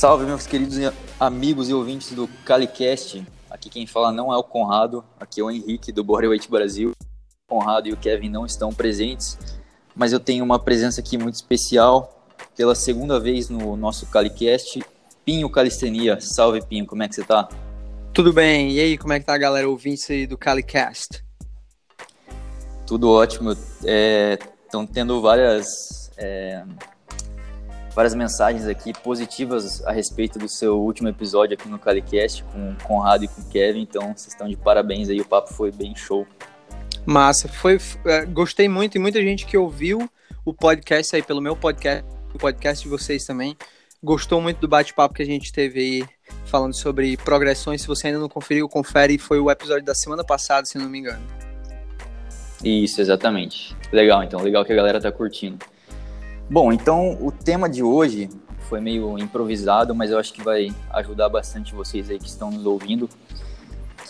Salve, meus queridos amigos e ouvintes do CaliCast. Aqui quem fala não é o Conrado, aqui é o Henrique do Borreweight Brasil. O Conrado e o Kevin não estão presentes, mas eu tenho uma presença aqui muito especial pela segunda vez no nosso CaliCast. Pinho Calistenia. Salve, Pinho, como é que você tá? Tudo bem, e aí, como é que tá a galera ouvintes aí do CaliCast? Tudo ótimo. Estão é, tendo várias. É várias mensagens aqui positivas a respeito do seu último episódio aqui no Calicast com o Conrado e com o Kevin. Então, vocês estão de parabéns aí, o papo foi bem show. Massa, foi, é, gostei muito e muita gente que ouviu o podcast aí pelo meu podcast, o podcast de vocês também, gostou muito do bate-papo que a gente teve aí falando sobre progressões. Se você ainda não conferiu, confere, foi o episódio da semana passada, se não me engano. Isso, exatamente. Legal, então, legal que a galera tá curtindo. Bom, então o tema de hoje foi meio improvisado, mas eu acho que vai ajudar bastante vocês aí que estão nos ouvindo,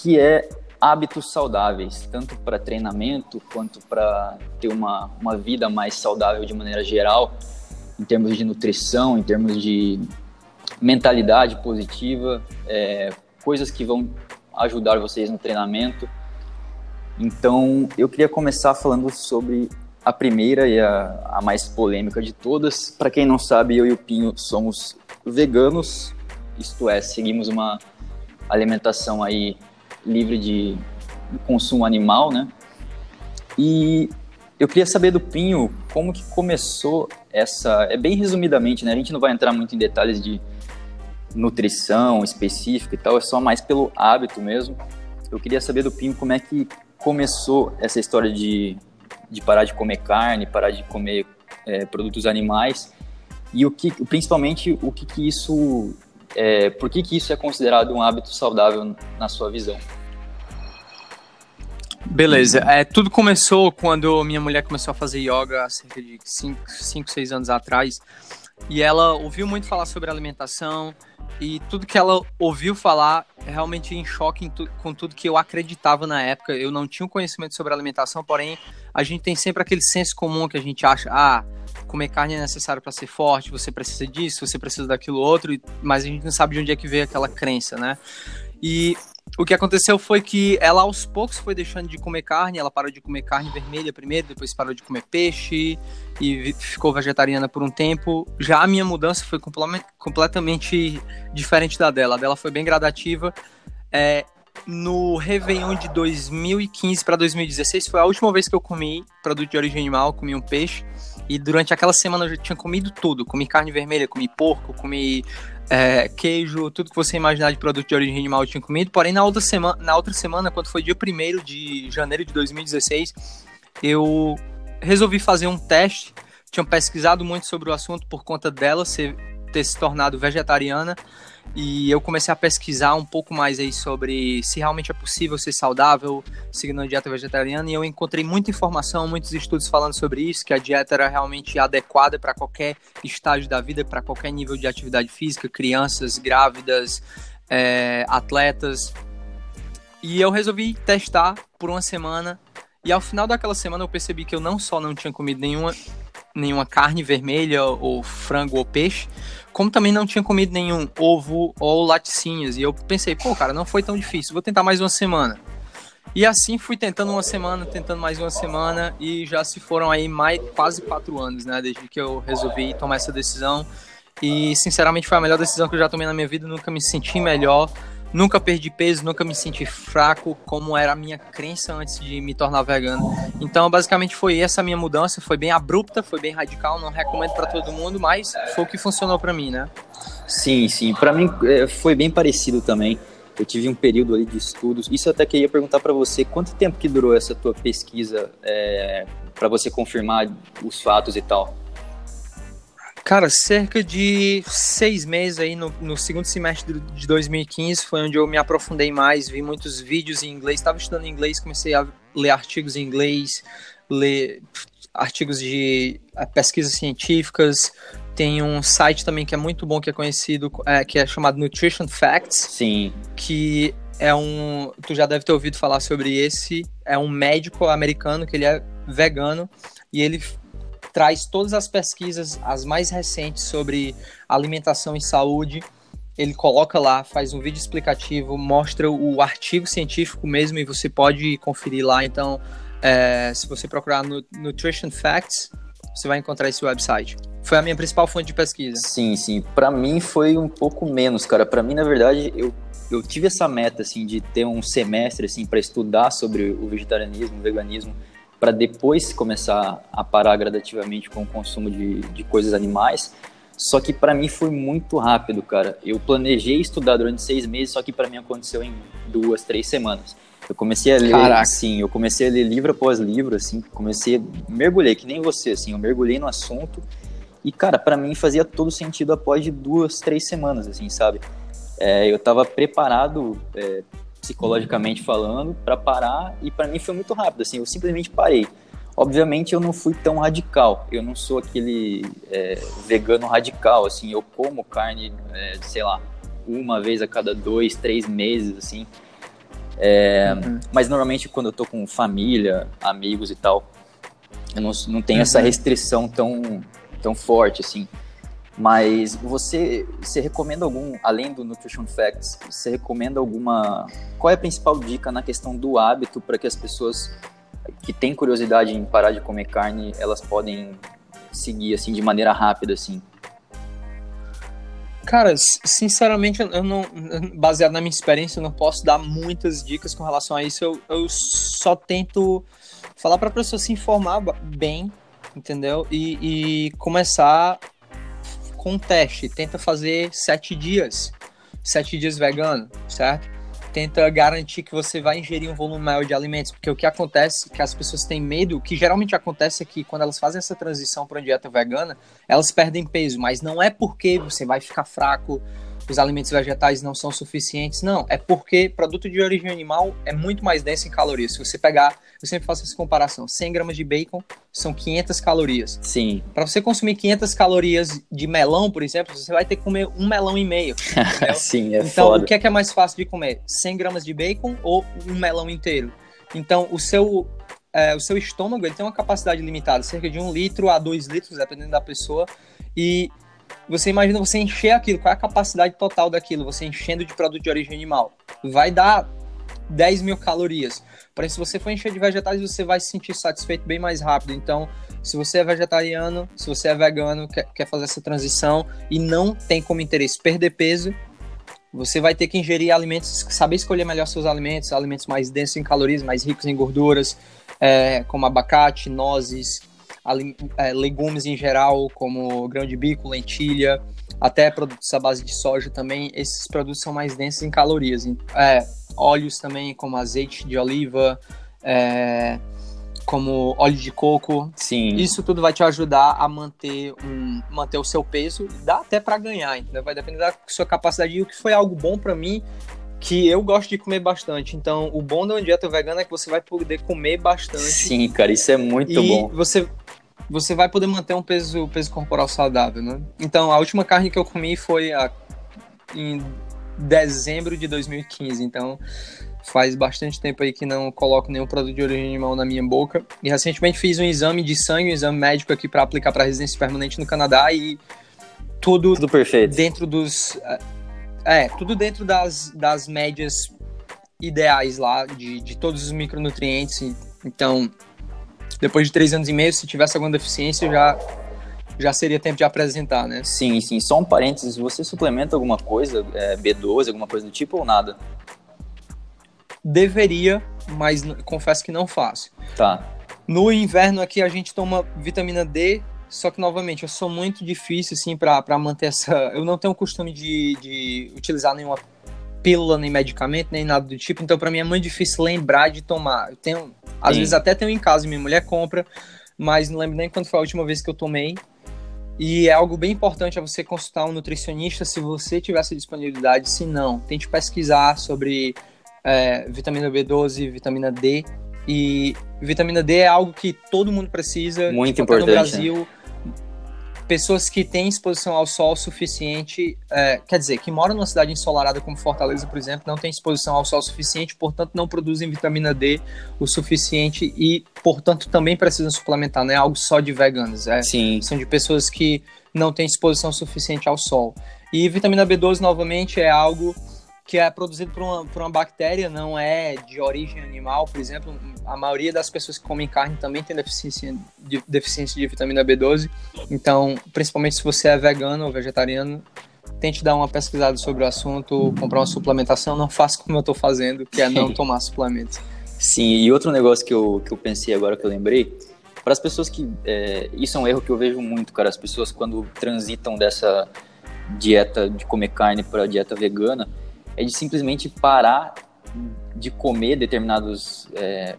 que é hábitos saudáveis, tanto para treinamento quanto para ter uma, uma vida mais saudável de maneira geral, em termos de nutrição, em termos de mentalidade positiva, é, coisas que vão ajudar vocês no treinamento. Então, eu queria começar falando sobre a primeira e a, a mais polêmica de todas. Para quem não sabe, eu e o Pinho somos veganos, isto é, seguimos uma alimentação aí livre de consumo animal, né? E eu queria saber do Pinho como que começou essa, é bem resumidamente, né? A gente não vai entrar muito em detalhes de nutrição específica e tal, é só mais pelo hábito mesmo. Eu queria saber do Pinho como é que começou essa história de de parar de comer carne, parar de comer é, produtos animais. E o que, principalmente o que, que isso, é, por que, que isso é considerado um hábito saudável na sua visão? Beleza, é, tudo começou quando minha mulher começou a fazer yoga há cerca de 5, 6 anos atrás e ela ouviu muito falar sobre alimentação e tudo que ela ouviu falar realmente em choque tu, com tudo que eu acreditava na época. Eu não tinha um conhecimento sobre alimentação, porém a gente tem sempre aquele senso comum que a gente acha, ah, comer carne é necessário para ser forte, você precisa disso, você precisa daquilo outro, mas a gente não sabe de onde é que veio aquela crença, né? E o que aconteceu foi que ela aos poucos foi deixando de comer carne, ela parou de comer carne vermelha primeiro, depois parou de comer peixe e ficou vegetariana por um tempo. Já a minha mudança foi completamente diferente da dela. A dela foi bem gradativa. É, no Réveillon de 2015 para 2016 foi a última vez que eu comi produto de origem animal, comi um peixe. E durante aquela semana eu já tinha comido tudo. Comi carne vermelha, comi porco, comi é, queijo, tudo que você imaginar de produto de origem animal tinha comido. Porém, na outra, semana, na outra semana, quando foi dia 1 de janeiro de 2016, eu resolvi fazer um teste. Tinha pesquisado muito sobre o assunto por conta dela ser, ter se tornado vegetariana e eu comecei a pesquisar um pouco mais aí sobre se realmente é possível ser saudável seguindo uma dieta vegetariana e eu encontrei muita informação, muitos estudos falando sobre isso, que a dieta era realmente adequada para qualquer estágio da vida, para qualquer nível de atividade física, crianças, grávidas, é, atletas. E eu resolvi testar por uma semana e ao final daquela semana eu percebi que eu não só não tinha comido nenhuma nenhuma carne vermelha ou frango ou peixe, como também não tinha comido nenhum ovo ou laticínios. E eu pensei, pô, cara, não foi tão difícil, vou tentar mais uma semana. E assim fui tentando uma semana, tentando mais uma semana, e já se foram aí mais quase quatro anos, né? Desde que eu resolvi tomar essa decisão. E sinceramente foi a melhor decisão que eu já tomei na minha vida, nunca me senti melhor Nunca perdi peso, nunca me senti fraco, como era a minha crença antes de me tornar vegano. Então, basicamente, foi essa a minha mudança. Foi bem abrupta, foi bem radical. Não recomendo para todo mundo, mas foi o que funcionou para mim, né? Sim, sim. Para mim é, foi bem parecido também. Eu tive um período ali de estudos. Isso até eu ia perguntar para você, quanto tempo que durou essa tua pesquisa é, para você confirmar os fatos e tal? Cara, cerca de seis meses aí no, no, segundo semestre de 2015 foi onde eu me aprofundei mais, vi muitos vídeos em inglês, estava estudando inglês, comecei a ler artigos em inglês, ler artigos de eh, pesquisas científicas. Tem um site também que é muito bom, que é conhecido, é, que é chamado Nutrition Facts. Sim. Que é um. Tu já deve ter ouvido falar sobre esse. É um médico americano que ele é vegano e ele traz todas as pesquisas, as mais recentes sobre alimentação e saúde ele coloca lá, faz um vídeo explicativo, mostra o artigo científico mesmo e você pode conferir lá. Então, é, se você procurar no Nutrition Facts, você vai encontrar esse website. Foi a minha principal fonte de pesquisa. Sim, sim. Para mim foi um pouco menos, cara. Para mim, na verdade, eu, eu tive essa meta assim de ter um semestre assim para estudar sobre o vegetarianismo, o veganismo, para depois começar a parar gradativamente com o consumo de, de coisas animais. Só que para mim foi muito rápido, cara. Eu planejei estudar durante seis meses, só que para mim aconteceu em duas, três semanas. Eu comecei a ler, Caraca. sim, eu comecei a ler livro após livro, assim, comecei a mergulhei, que nem você, assim, eu mergulhei no assunto e, cara, para mim fazia todo sentido após de duas, três semanas, assim, sabe? É, eu estava preparado é, psicologicamente falando para parar e para mim foi muito rápido, assim, eu simplesmente parei. Obviamente eu não fui tão radical, eu não sou aquele é, vegano radical, assim, eu como carne, é, sei lá, uma vez a cada dois, três meses, assim, é, uhum. Mas normalmente quando eu tô com família, amigos e tal, eu não, não tenho uhum. essa restrição tão, tão forte, assim. Mas você, você recomenda algum, além do Nutrition Facts, você recomenda alguma. Qual é a principal dica na questão do hábito para que as pessoas que têm curiosidade em parar de comer carne, elas podem seguir assim de maneira rápida assim? Cara, sinceramente, eu não, baseado na minha experiência, eu não posso dar muitas dicas com relação a isso. Eu, eu só tento falar para a pessoa se informar bem, entendeu? E, e começar com um teste. Tenta fazer sete dias, sete dias vegano, certo? tenta garantir que você vai ingerir um volume maior de alimentos, porque o que acontece, que as pessoas têm medo, o que geralmente acontece é que quando elas fazem essa transição para uma dieta vegana, elas perdem peso, mas não é porque você vai ficar fraco, os alimentos vegetais não são suficientes. Não, é porque produto de origem animal é muito mais denso em calorias. Se você pegar, eu sempre faço essa comparação, 100 gramas de bacon são 500 calorias. Sim. Para você consumir 500 calorias de melão, por exemplo, você vai ter que comer um melão e meio. Sim, é Então, foda. o que é, que é mais fácil de comer? 100 gramas de bacon ou um melão inteiro? Então, o seu é, o seu estômago ele tem uma capacidade limitada, cerca de um litro a dois litros, dependendo da pessoa. E você imagina você encher aquilo, qual é a capacidade total daquilo, você enchendo de produto de origem animal? Vai dar 10 mil calorias. Porém, se você for encher de vegetais, você vai se sentir satisfeito bem mais rápido. Então, se você é vegetariano, se você é vegano, quer, quer fazer essa transição e não tem como interesse perder peso, você vai ter que ingerir alimentos, saber escolher melhor seus alimentos, alimentos mais densos em calorias, mais ricos em gorduras, é, como abacate, nozes, legumes em geral, como grão de bico, lentilha, até produtos à base de soja também, esses produtos são mais densos em calorias. É, óleos também, como azeite de oliva, é, como óleo de coco. Sim. Isso tudo vai te ajudar a manter, um, manter o seu peso, dá até para ganhar, entendeu? Vai depender da sua capacidade. E o que foi algo bom para mim que eu gosto de comer bastante. Então, o bom da dieta vegana é que você vai poder comer bastante. Sim, cara, isso é muito bom. Você você vai poder manter um peso, peso corporal saudável, né? Então, a última carne que eu comi foi a, em dezembro de 2015. Então, faz bastante tempo aí que não coloco nenhum produto de origem animal na minha boca. E recentemente fiz um exame de sangue, um exame médico aqui para aplicar para residência permanente no Canadá e tudo, tudo perfeito. dentro dos é, tudo dentro das, das médias ideais lá, de, de todos os micronutrientes. Então, depois de três anos e meio, se tivesse alguma deficiência, já, já seria tempo de apresentar, né? Sim, sim. Só um parênteses, você suplementa alguma coisa, é, B12, alguma coisa do tipo ou nada? Deveria, mas confesso que não faço. Tá. No inverno aqui a gente toma vitamina D, só que, novamente, eu sou muito difícil, assim, para manter essa. Eu não tenho o costume de, de utilizar nenhuma pílula, nem medicamento, nem nada do tipo, então para mim é muito difícil lembrar de tomar. Eu tenho, às Sim. vezes até tenho em casa, minha mulher compra, mas não lembro nem quando foi a última vez que eu tomei. E é algo bem importante é você consultar um nutricionista se você tiver essa disponibilidade. Se não, tente pesquisar sobre é, vitamina B12, vitamina D. E vitamina D é algo que todo mundo precisa. Muito tipo, importante. No Brasil, né? Pessoas que têm exposição ao sol suficiente, é, quer dizer, que moram numa cidade ensolarada como Fortaleza, por exemplo, não têm exposição ao sol suficiente, portanto não produzem vitamina D o suficiente e, portanto, também precisam suplementar, não é algo só de veganos, é, Sim. são de pessoas que não têm exposição suficiente ao sol. E vitamina B12, novamente, é algo que é produzido por uma, por uma bactéria, não é de origem animal, por exemplo. A maioria das pessoas que comem carne também tem deficiência de, deficiência de vitamina B12. Então, principalmente se você é vegano ou vegetariano, tente dar uma pesquisada sobre o assunto, comprar uma suplementação. Não faça como eu estou fazendo, que é não tomar suplementos. Sim, e outro negócio que eu, que eu pensei agora que eu lembrei, para as pessoas que. É, isso é um erro que eu vejo muito, cara. As pessoas quando transitam dessa dieta de comer carne para dieta vegana, é de simplesmente parar de comer determinados é,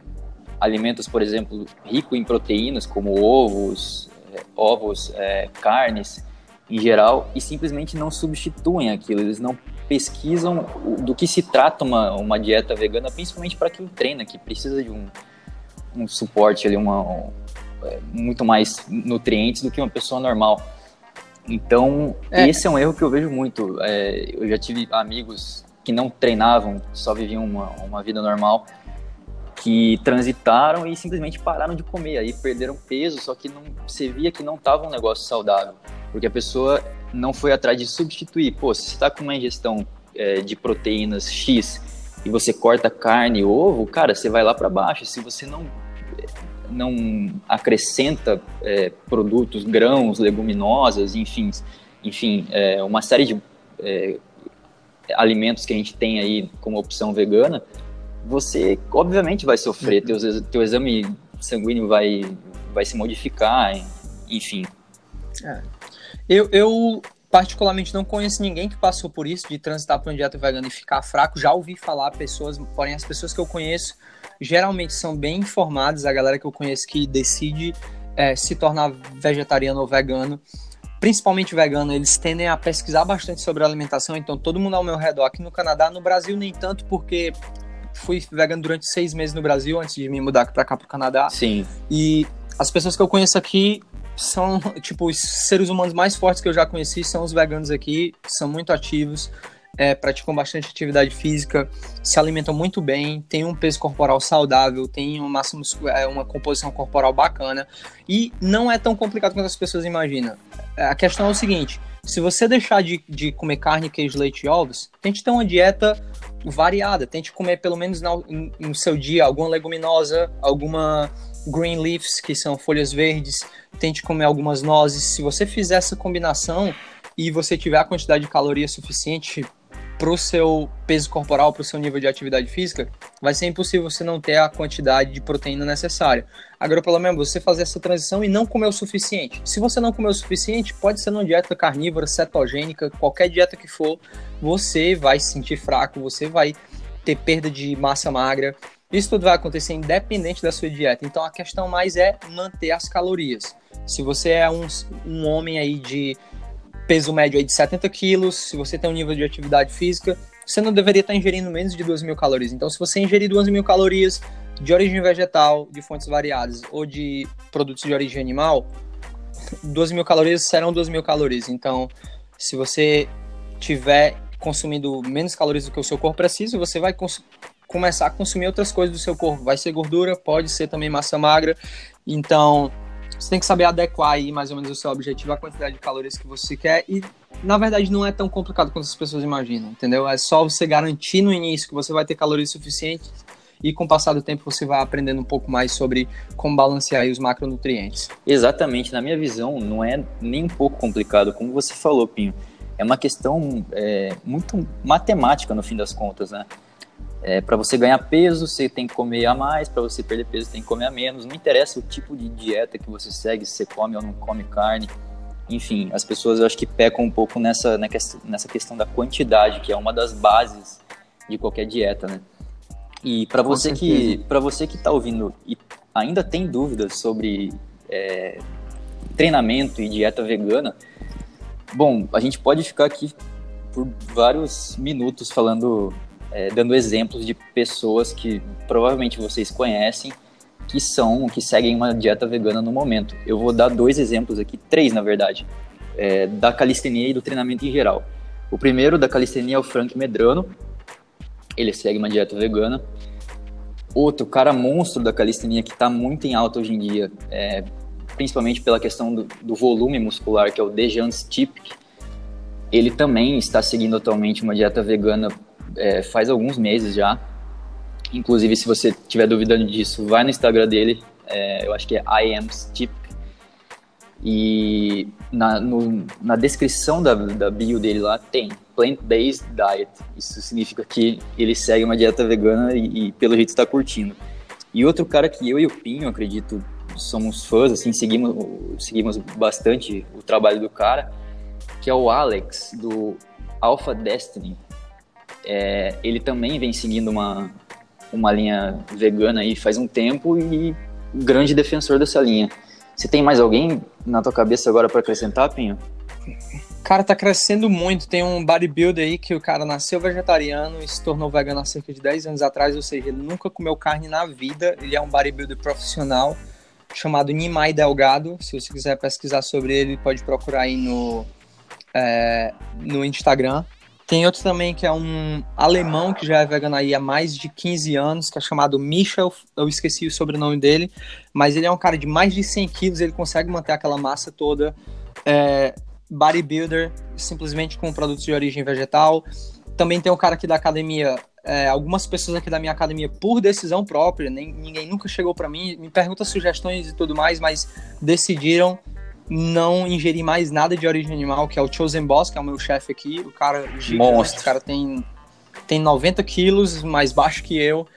alimentos, por exemplo, ricos em proteínas, como ovos, é, ovos, é, carnes, em geral, e simplesmente não substituem aquilo. Eles não pesquisam do que se trata uma, uma dieta vegana, principalmente para quem treina, que precisa de um, um suporte ali, uma, um, é, muito mais nutrientes do que uma pessoa normal. Então, é. esse é um erro que eu vejo muito. É, eu já tive amigos que não treinavam, só viviam uma, uma vida normal, que transitaram e simplesmente pararam de comer, aí perderam peso, só que não, você via que não estava um negócio saudável, porque a pessoa não foi atrás de substituir. Pô, se você está com uma ingestão é, de proteínas X e você corta carne e ovo, cara, você vai lá para baixo. Se você não não acrescenta é, produtos, grãos, leguminosas, enfim, enfim, é, uma série de é, alimentos que a gente tem aí como opção vegana, você obviamente vai sofrer, uhum. teu, teu exame sanguíneo vai, vai se modificar, enfim. É. Eu, eu, particularmente, não conheço ninguém que passou por isso, de transitar para uma dieta vegana e ficar fraco. Já ouvi falar pessoas, porém as pessoas que eu conheço geralmente são bem informadas, a galera que eu conheço que decide é, se tornar vegetariano ou vegano principalmente vegano, eles tendem a pesquisar bastante sobre alimentação, então todo mundo ao meu redor aqui no Canadá, no Brasil nem tanto, porque fui vegano durante seis meses no Brasil antes de me mudar para cá pro Canadá. Sim. E as pessoas que eu conheço aqui são, tipo, os seres humanos mais fortes que eu já conheci são os veganos aqui, são muito ativos é, praticam bastante atividade física, se alimentam muito bem, têm um peso corporal saudável, têm uma, é, uma composição corporal bacana e não é tão complicado quanto as pessoas imaginam. É, a questão é o seguinte: se você deixar de, de comer carne, queijo, leite e ovos, tente ter uma dieta variada, tente comer pelo menos no, no seu dia alguma leguminosa, alguma green leaves, que são folhas verdes, tente comer algumas nozes. Se você fizer essa combinação e você tiver a quantidade de calorias suficiente pro seu peso corporal, pro seu nível de atividade física, vai ser impossível você não ter a quantidade de proteína necessária. Agora, pelo menos, você fazer essa transição e não comer o suficiente. Se você não comer o suficiente, pode ser numa dieta carnívora, cetogênica, qualquer dieta que for, você vai se sentir fraco, você vai ter perda de massa magra. Isso tudo vai acontecer independente da sua dieta. Então, a questão mais é manter as calorias. Se você é um, um homem aí de peso médio aí de 70 quilos, se você tem um nível de atividade física, você não deveria estar ingerindo menos de 2 mil calorias. Então, se você ingerir 2 mil calorias de origem vegetal, de fontes variadas ou de produtos de origem animal, 2 mil calorias serão 2 mil calorias. Então, se você tiver consumindo menos calorias do que o seu corpo precisa, você vai começar a consumir outras coisas do seu corpo. Vai ser gordura, pode ser também massa magra. Então, você tem que saber adequar aí mais ou menos o seu objetivo, a quantidade de calorias que você quer e na verdade não é tão complicado quanto as pessoas imaginam, entendeu? É só você garantir no início que você vai ter calorias suficientes e com o passar do tempo você vai aprendendo um pouco mais sobre como balancear os macronutrientes. Exatamente, na minha visão não é nem um pouco complicado, como você falou, Pinho. É uma questão é, muito matemática no fim das contas, né? É, para você ganhar peso, você tem que comer a mais, para você perder peso, tem que comer a menos. Não interessa o tipo de dieta que você segue, se você come ou não come carne. Enfim, as pessoas eu acho que pecam um pouco nessa, nessa questão da quantidade, que é uma das bases de qualquer dieta, né? E para você que para você que está ouvindo e ainda tem dúvidas sobre é, treinamento e dieta vegana, bom, a gente pode ficar aqui por vários minutos falando é, dando exemplos de pessoas que provavelmente vocês conhecem que são, que seguem uma dieta vegana no momento. Eu vou dar dois exemplos aqui, três na verdade, é, da calistenia e do treinamento em geral. O primeiro da calistenia é o Frank Medrano, ele segue uma dieta vegana. Outro cara monstro da calistenia que está muito em alta hoje em dia, é, principalmente pela questão do, do, volume muscular, que é o Dejan Stipk. ele também está seguindo atualmente uma dieta vegana é, faz alguns meses já. Inclusive, se você tiver duvidando disso, vai no Instagram dele. É, eu acho que é I am. E na, no, na descrição da, da bio dele lá tem plant-based diet. Isso significa que ele segue uma dieta vegana e, e pelo jeito está curtindo. E outro cara que eu e o Pinho, acredito, somos fãs, assim, seguimos, seguimos bastante o trabalho do cara, que é o Alex, do Alpha Destiny. É, ele também vem seguindo uma, uma linha vegana aí faz um tempo e grande defensor dessa linha. Você tem mais alguém na tua cabeça agora para acrescentar, Pinho? Cara, tá crescendo muito. Tem um bodybuilder aí que o cara nasceu vegetariano e se tornou vegano há cerca de 10 anos atrás, ou seja, ele nunca comeu carne na vida. Ele é um bodybuilder profissional chamado Nimai Delgado. Se você quiser pesquisar sobre ele, pode procurar aí no, é, no Instagram. Tem outro também que é um alemão que já é vegano aí há mais de 15 anos, que é chamado Michel, eu esqueci o sobrenome dele, mas ele é um cara de mais de 100 quilos, ele consegue manter aquela massa toda. É, bodybuilder, simplesmente com produtos de origem vegetal. Também tem um cara aqui da academia, é, algumas pessoas aqui da minha academia, por decisão própria, nem, ninguém nunca chegou para mim, me pergunta sugestões e tudo mais, mas decidiram não ingerir mais nada de origem animal, que é o Chosen Boss, que é o meu chefe aqui, o cara gigante, Monstro. o cara tem, tem 90 quilos, mais baixo que eu,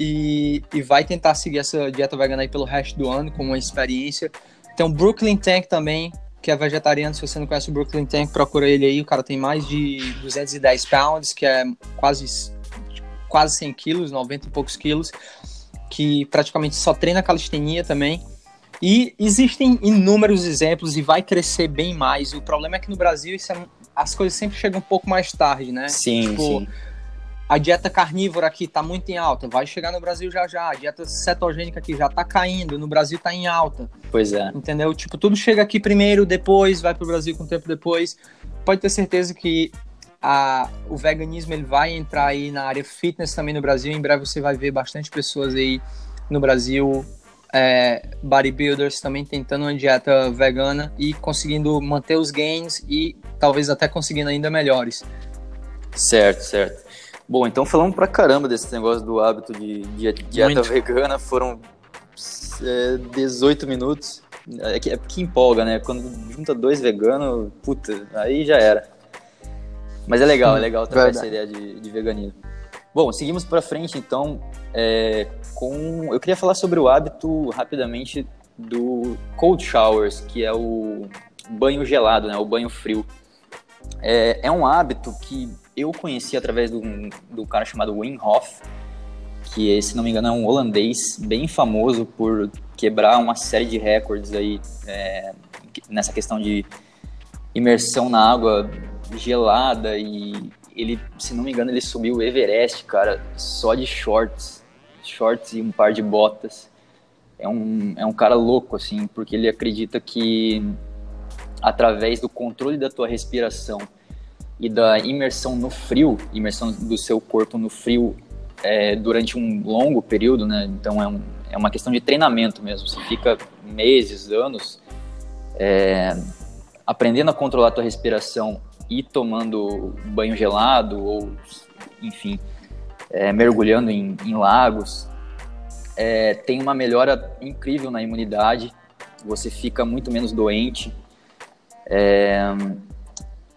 e, e vai tentar seguir essa dieta vegana aí pelo resto do ano, com uma experiência. Tem o Brooklyn Tank também, que é vegetariano. Se você não conhece o Brooklyn Tank, procura ele aí. O cara tem mais de 210 pounds, que é quase, quase 100 quilos, 90 e poucos quilos, que praticamente só treina calistenia também. E existem inúmeros exemplos e vai crescer bem mais. O problema é que no Brasil é, as coisas sempre chegam um pouco mais tarde, né? Sim, tipo, sim a dieta carnívora aqui está muito em alta, vai chegar no Brasil já já. A dieta cetogênica aqui já está caindo, no Brasil está em alta. Pois é. Entendeu? Tipo, tudo chega aqui primeiro, depois vai para o Brasil com o tempo depois. Pode ter certeza que a, o veganismo ele vai entrar aí na área fitness também no Brasil. Em breve você vai ver bastante pessoas aí no Brasil, é, bodybuilders também tentando uma dieta vegana e conseguindo manter os gains e talvez até conseguindo ainda melhores. Certo, certo. Bom, então falamos pra caramba desse negócio do hábito de, de dieta Muito. vegana. Foram é, 18 minutos. É que, é que empolga, né? Quando junta dois veganos, puta, aí já era. Mas é legal, é legal trazer essa ideia de, de veganismo. Bom, seguimos para frente então é, com. Eu queria falar sobre o hábito rapidamente do cold showers, que é o banho gelado, né? O banho frio. É, é um hábito que eu conheci através do, do cara chamado Wim Hof, que, se não me engano, é um holandês bem famoso por quebrar uma série de recordes aí é, nessa questão de imersão na água gelada e ele, se não me engano, ele subiu o Everest, cara, só de shorts, shorts e um par de botas. É um, é um cara louco, assim, porque ele acredita que através do controle da tua respiração e da imersão no frio, imersão do seu corpo no frio é, durante um longo período, né? Então é, um, é uma questão de treinamento mesmo. Você fica meses, anos é, aprendendo a controlar a tua respiração e tomando banho gelado ou, enfim, é, mergulhando em, em lagos. É, tem uma melhora incrível na imunidade. Você fica muito menos doente. É,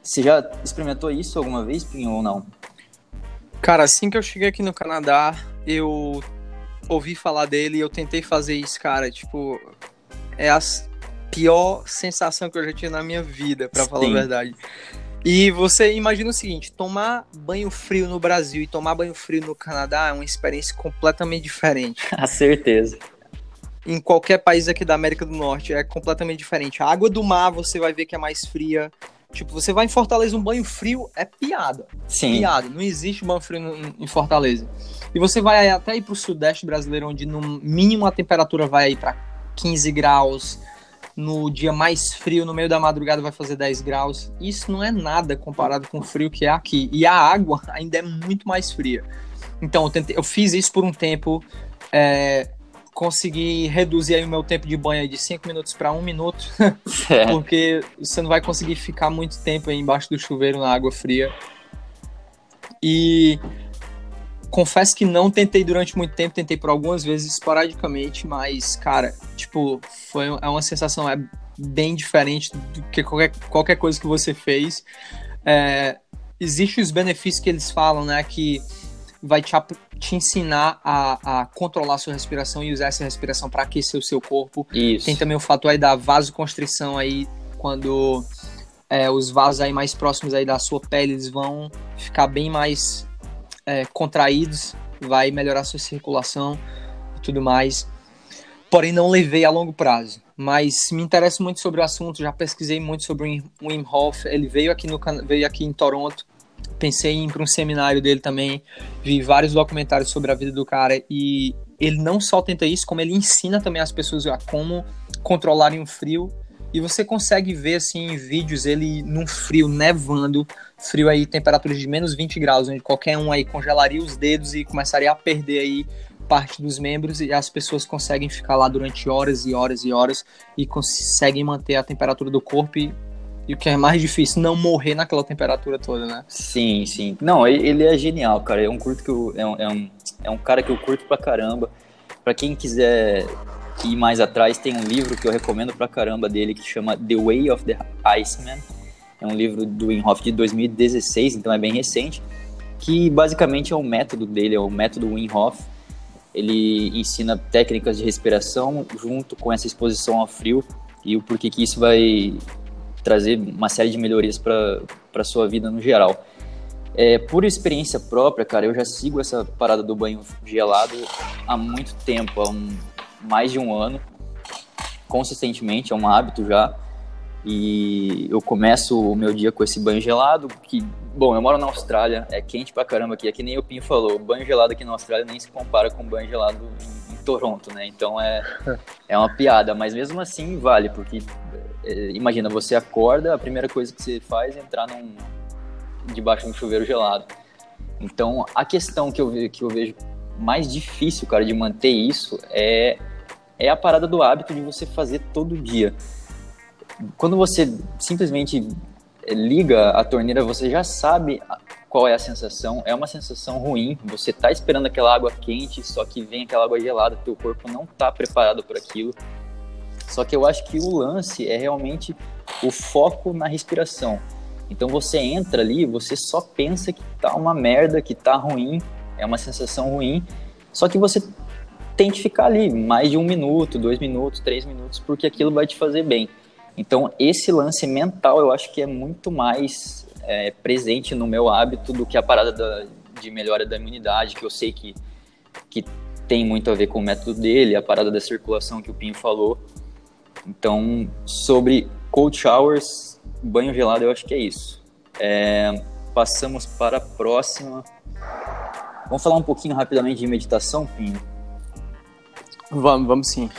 você já experimentou isso alguma vez, Pinho, ou não? Cara, assim que eu cheguei aqui no Canadá, eu ouvi falar dele e eu tentei fazer isso, cara. Tipo, é a pior sensação que eu já tive na minha vida, para falar a verdade. E você imagina o seguinte: tomar banho frio no Brasil e tomar banho frio no Canadá é uma experiência completamente diferente. A certeza. Em qualquer país aqui da América do Norte é completamente diferente. A água do mar você vai ver que é mais fria. Tipo, você vai em Fortaleza, um banho frio é piada. Sim. Piada. Não existe banho frio em Fortaleza. E você vai até ir pro sudeste brasileiro, onde no mínimo a temperatura vai para 15 graus. No dia mais frio, no meio da madrugada, vai fazer 10 graus. Isso não é nada comparado com o frio que é aqui. E a água ainda é muito mais fria. Então, eu, tentei, eu fiz isso por um tempo. É, conseguir reduzir aí o meu tempo de banho de 5 minutos para 1 minuto, é. porque você não vai conseguir ficar muito tempo aí embaixo do chuveiro na água fria. E confesso que não tentei durante muito tempo, tentei por algumas vezes esporadicamente, mas, cara, tipo, foi é uma sensação é bem diferente do que qualquer, qualquer coisa que você fez. É, Existem os benefícios que eles falam, né, que vai te, te ensinar a, a controlar a sua respiração e usar essa respiração para aquecer o seu corpo. Isso. Tem também o fator aí da vasoconstrição aí, quando é, os vasos aí mais próximos aí da sua pele, eles vão ficar bem mais é, contraídos, vai melhorar sua circulação e tudo mais. Porém, não levei a longo prazo. Mas me interesso muito sobre o assunto, já pesquisei muito sobre o Wim Hof. Ele veio aqui, no, veio aqui em Toronto. Pensei em ir para um seminário dele também. Vi vários documentários sobre a vida do cara. E ele não só tenta isso, como ele ensina também as pessoas a como controlarem o frio e você consegue ver assim em vídeos ele num frio nevando, frio aí, temperaturas de menos 20 graus, onde qualquer um aí congelaria os dedos e começaria a perder aí parte dos membros e as pessoas conseguem ficar lá durante horas e horas e horas e conseguem manter a temperatura do corpo e, e o que é mais difícil, não morrer naquela temperatura toda, né? Sim, sim. Não, ele é genial, cara. É um curto que eu, é, um, é, um, é um cara que eu curto pra caramba. Pra quem quiser e mais atrás tem um livro que eu recomendo pra caramba dele que chama The Way of the Iceman. É um livro do Wim Hof de 2016, então é bem recente, que basicamente é o método dele, é o método Wim Hof. Ele ensina técnicas de respiração junto com essa exposição ao frio e o porquê que isso vai trazer uma série de melhorias para a sua vida no geral. É, por experiência própria, cara, eu já sigo essa parada do banho gelado há muito tempo, há um, mais de um ano, consistentemente, é um hábito já. E eu começo o meu dia com esse banho gelado, que, bom, eu moro na Austrália, é quente pra caramba aqui, é que nem o Pinho falou, banho gelado aqui na Austrália nem se compara com banho gelado em, em Toronto, né? Então é, é uma piada, mas mesmo assim vale, porque é, imagina, você acorda, a primeira coisa que você faz é entrar num, debaixo de um chuveiro gelado. Então a questão que eu, que eu vejo mais difícil, cara, de manter isso é é a parada do hábito de você fazer todo dia. Quando você simplesmente liga a torneira, você já sabe qual é a sensação. É uma sensação ruim. Você tá esperando aquela água quente, só que vem aquela água gelada, teu corpo não tá preparado para aquilo. Só que eu acho que o lance é realmente o foco na respiração. Então você entra ali, você só pensa que tá uma merda, que tá ruim, é uma sensação ruim. Só que você tente ficar ali mais de um minuto, dois minutos, três minutos, porque aquilo vai te fazer bem. Então, esse lance mental eu acho que é muito mais é, presente no meu hábito do que a parada da, de melhora da imunidade, que eu sei que, que tem muito a ver com o método dele, a parada da circulação que o Pinho falou. Então, sobre cold showers, banho gelado, eu acho que é isso. É, passamos para a próxima. Vamos falar um pouquinho rapidamente de meditação, Pinho? Vamos, vamos sim.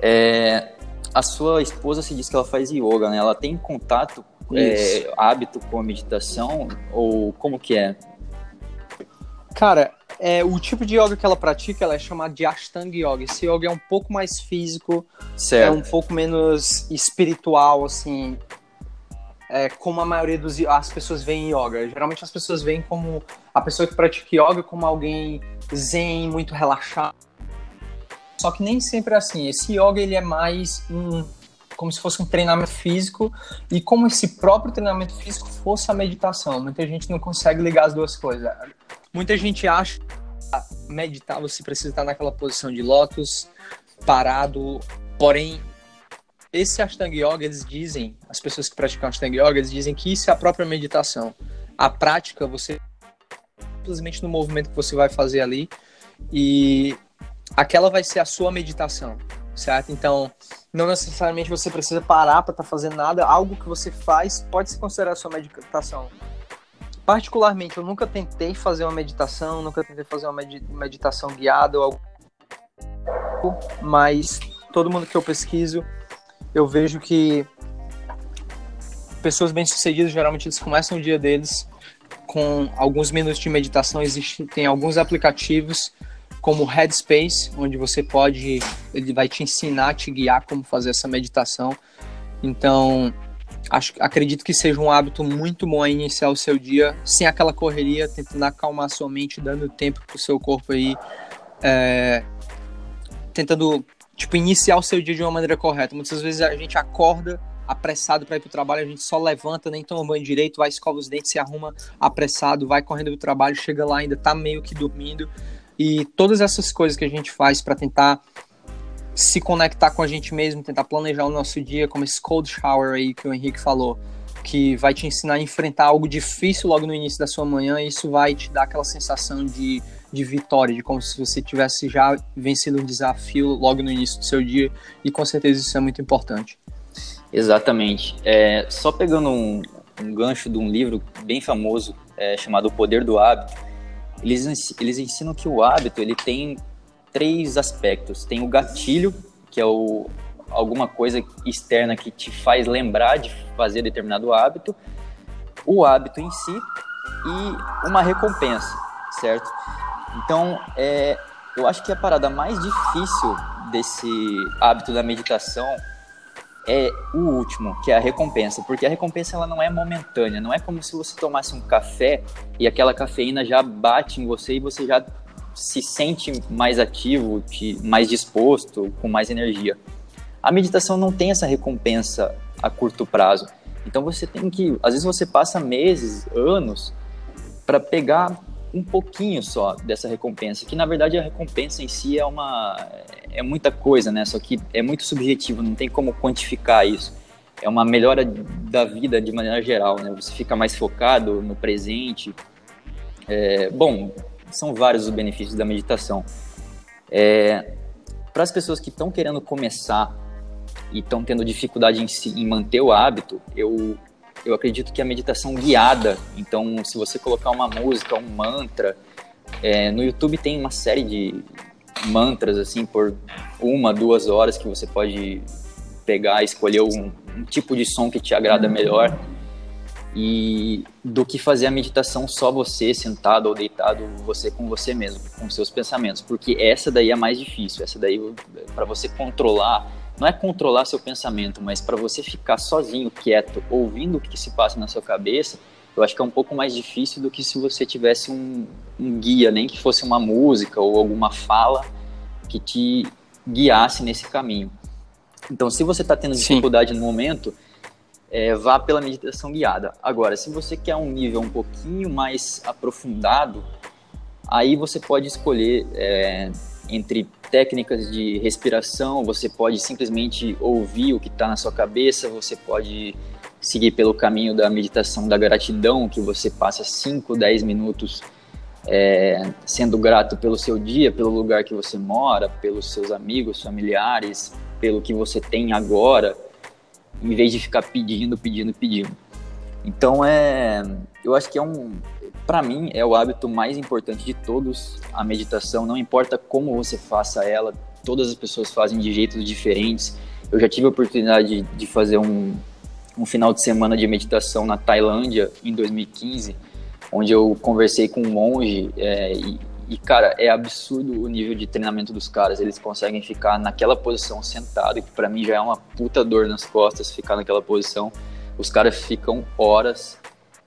É, a sua esposa se diz que ela faz yoga, né? Ela tem contato, é, hábito com a meditação ou como que é? Cara, é, o tipo de yoga que ela pratica ela é chamada de Ashtanga Yoga. Esse yoga é um pouco mais físico, certo. é um pouco menos espiritual, assim, é, como a maioria das as pessoas veem yoga. Geralmente as pessoas veem como a pessoa que pratica yoga como alguém zen, muito relaxado só que nem sempre é assim. Esse yoga ele é mais um como se fosse um treinamento físico e como esse próprio treinamento físico fosse a meditação. Muita gente não consegue ligar as duas coisas. Muita gente acha que meditar você precisa estar naquela posição de lótus, parado. Porém, esse Ashtanga Yoga, eles dizem, as pessoas que praticam Ashtanga Yoga, eles dizem que isso é a própria meditação. A prática, você simplesmente no movimento que você vai fazer ali e aquela vai ser a sua meditação, certo? Então, não necessariamente você precisa parar para estar tá fazendo nada, algo que você faz pode se considerar a sua meditação. Particularmente, eu nunca tentei fazer uma meditação, nunca tentei fazer uma meditação guiada ou algo, mas todo mundo que eu pesquiso, eu vejo que pessoas bem-sucedidas geralmente eles começam o dia deles com alguns minutos de meditação, existem alguns aplicativos como Headspace, onde você pode, ele vai te ensinar, te guiar como fazer essa meditação. Então, acho, acredito que seja um hábito muito bom iniciar o seu dia sem aquela correria, tentando acalmar sua mente, dando tempo para o seu corpo aí, é, tentando tipo iniciar o seu dia de uma maneira correta. Muitas vezes a gente acorda apressado para ir para o trabalho, a gente só levanta, nem toma banho direito, vai escova os dentes, se arruma apressado, vai correndo para o trabalho, chega lá ainda está meio que dormindo. E todas essas coisas que a gente faz para tentar se conectar com a gente mesmo, tentar planejar o nosso dia, como esse cold shower aí que o Henrique falou, que vai te ensinar a enfrentar algo difícil logo no início da sua manhã, e isso vai te dar aquela sensação de, de vitória, de como se você tivesse já vencido um desafio logo no início do seu dia, e com certeza isso é muito importante. Exatamente. É, só pegando um, um gancho de um livro bem famoso é, chamado O Poder do Hábito, eles, eles ensinam que o hábito ele tem três aspectos. Tem o gatilho, que é o, alguma coisa externa que te faz lembrar de fazer determinado hábito, o hábito em si e uma recompensa, certo? Então, é, eu acho que a parada mais difícil desse hábito da meditação é o último, que é a recompensa, porque a recompensa ela não é momentânea, não é como se você tomasse um café e aquela cafeína já bate em você e você já se sente mais ativo, mais disposto, com mais energia. A meditação não tem essa recompensa a curto prazo. Então você tem que, às vezes você passa meses, anos para pegar um pouquinho só dessa recompensa, que na verdade a recompensa em si é uma é muita coisa, né? Só que é muito subjetivo, não tem como quantificar isso. É uma melhora da vida de maneira geral, né? Você fica mais focado no presente. É, bom, são vários os benefícios da meditação. É, Para as pessoas que estão querendo começar e estão tendo dificuldade em, si, em manter o hábito, eu, eu acredito que a meditação guiada, então se você colocar uma música, um mantra, é, no YouTube tem uma série de mantras assim por uma, duas horas que você pode pegar, escolher um, um tipo de som que te agrada melhor. E do que fazer a meditação só você sentado ou deitado, você com você mesmo, com seus pensamentos, porque essa daí é mais difícil, essa daí para você controlar, não é controlar seu pensamento, mas para você ficar sozinho, quieto, ouvindo o que se passa na sua cabeça, eu acho que é um pouco mais difícil do que se você tivesse um, um guia, nem que fosse uma música ou alguma fala que te guiasse nesse caminho. Então, se você está tendo dificuldade Sim. no momento, é, vá pela meditação guiada. Agora, se você quer um nível um pouquinho mais aprofundado, aí você pode escolher é, entre técnicas de respiração, você pode simplesmente ouvir o que está na sua cabeça, você pode seguir pelo caminho da meditação da gratidão, que você passa 5, 10 minutos é, sendo grato pelo seu dia, pelo lugar que você mora, pelos seus amigos, familiares, pelo que você tem agora em vez de ficar pedindo, pedindo, pedindo. Então é, eu acho que é um, para mim é o hábito mais importante de todos a meditação. Não importa como você faça ela, todas as pessoas fazem de jeitos diferentes. Eu já tive a oportunidade de fazer um, um final de semana de meditação na Tailândia em 2015, onde eu conversei com um monge é, e, e, cara, é absurdo o nível de treinamento dos caras. Eles conseguem ficar naquela posição sentado, que para mim já é uma puta dor nas costas ficar naquela posição. Os caras ficam horas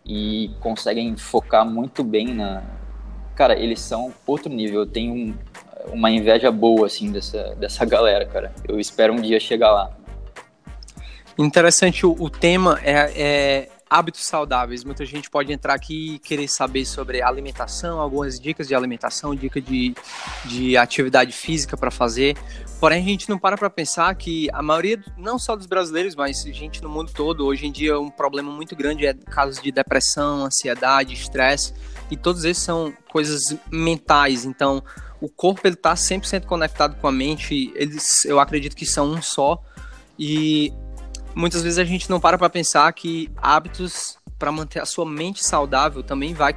e conseguem focar muito bem na. Cara, eles são outro nível. Eu tenho um, uma inveja boa, assim, dessa, dessa galera, cara. Eu espero um dia chegar lá. Interessante, o, o tema é, é hábitos saudáveis. Muita gente pode entrar aqui e querer saber sobre alimentação, algumas dicas de alimentação, dica de, de atividade física para fazer. Porém, a gente não para para pensar que a maioria, não só dos brasileiros, mas gente no mundo todo, hoje em dia um problema muito grande é casos de depressão, ansiedade, estresse, e todos esses são coisas mentais. Então, o corpo ele está 100% conectado com a mente, eles, eu acredito que são um só. E muitas vezes a gente não para para pensar que hábitos para manter a sua mente saudável também vai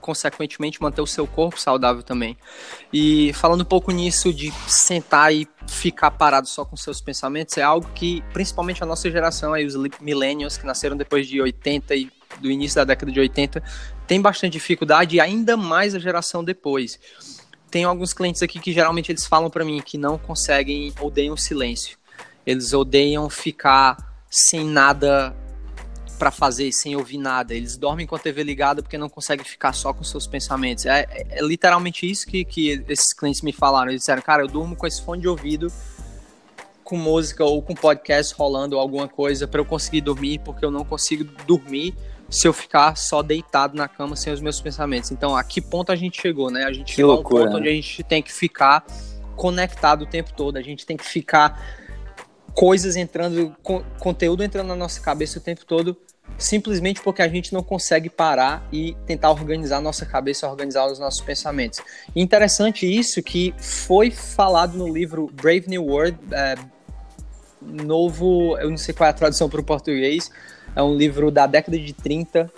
consequentemente manter o seu corpo saudável também. E falando um pouco nisso de sentar e ficar parado só com seus pensamentos, é algo que principalmente a nossa geração aí os millennials que nasceram depois de 80 e do início da década de 80 tem bastante dificuldade e ainda mais a geração depois tenho alguns clientes aqui que geralmente eles falam para mim que não conseguem, odeiam o silêncio. Eles odeiam ficar sem nada para fazer, sem ouvir nada. Eles dormem com a TV ligada porque não conseguem ficar só com seus pensamentos. É, é, é literalmente isso que, que esses clientes me falaram. Eles disseram, cara, eu durmo com esse fone de ouvido com música ou com podcast rolando alguma coisa para eu conseguir dormir, porque eu não consigo dormir se eu ficar só deitado na cama sem os meus pensamentos. Então, a que ponto a gente chegou, né? A gente que chegou loucura, a um ponto né? onde a gente tem que ficar conectado o tempo todo, a gente tem que ficar coisas entrando, co conteúdo entrando na nossa cabeça o tempo todo, simplesmente porque a gente não consegue parar e tentar organizar a nossa cabeça, organizar os nossos pensamentos. Interessante isso que foi falado no livro Brave New World, é, novo, eu não sei qual é a tradução para o português, é um livro da década de 30.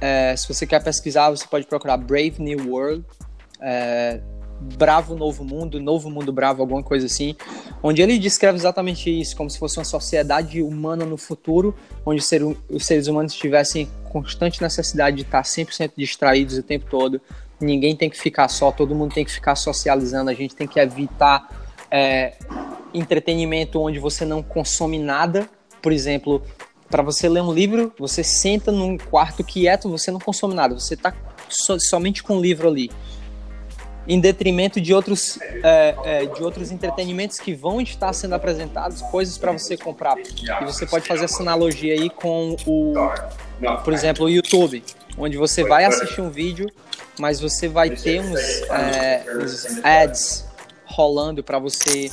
É, se você quer pesquisar, você pode procurar Brave New World, é, Bravo Novo Mundo, Novo Mundo Bravo, alguma coisa assim, onde ele descreve exatamente isso, como se fosse uma sociedade humana no futuro, onde ser, os seres humanos tivessem constante necessidade de estar 100% distraídos o tempo todo, ninguém tem que ficar só, todo mundo tem que ficar socializando, a gente tem que evitar é, entretenimento onde você não consome nada, por exemplo, para você ler um livro, você senta num quarto quieto, você não consome nada, você está so, somente com o livro ali em detrimento de outros, é, é, de outros entretenimentos que vão estar sendo apresentados, coisas para você comprar. E você pode fazer essa analogia aí com o, por exemplo, o YouTube, onde você vai assistir um vídeo, mas você vai ter uns, é, uns ads rolando para você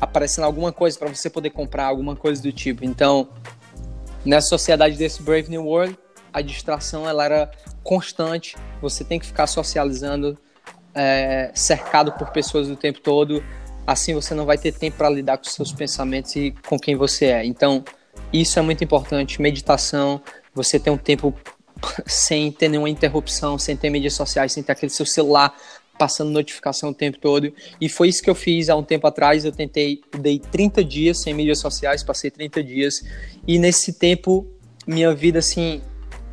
aparecendo alguma coisa para você poder comprar alguma coisa do tipo. Então, nessa sociedade desse Brave New World, a distração ela era constante. Você tem que ficar socializando é, cercado por pessoas o tempo todo, assim você não vai ter tempo para lidar com seus pensamentos e com quem você é. Então, isso é muito importante. Meditação, você ter um tempo sem ter nenhuma interrupção, sem ter mídias sociais, sem ter aquele seu celular passando notificação o tempo todo. E foi isso que eu fiz há um tempo atrás. Eu tentei, dei 30 dias sem mídias sociais, passei 30 dias. E nesse tempo, minha vida, assim,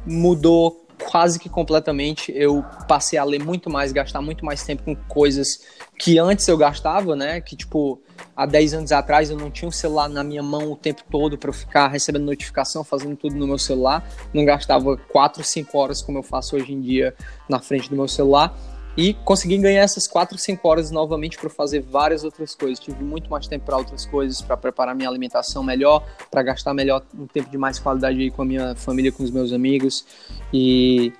mudou quase que completamente. Eu passei a ler muito mais, gastar muito mais tempo com coisas que antes eu gastava, né? Que tipo, há 10 anos atrás eu não tinha um celular na minha mão o tempo todo para ficar recebendo notificação, fazendo tudo no meu celular. Não gastava 4, 5 horas como eu faço hoje em dia na frente do meu celular. E consegui ganhar essas 4, 5 horas novamente para fazer várias outras coisas. Tive muito mais tempo para outras coisas, para preparar minha alimentação melhor, para gastar melhor um tempo de mais qualidade aí com a minha família, com os meus amigos. E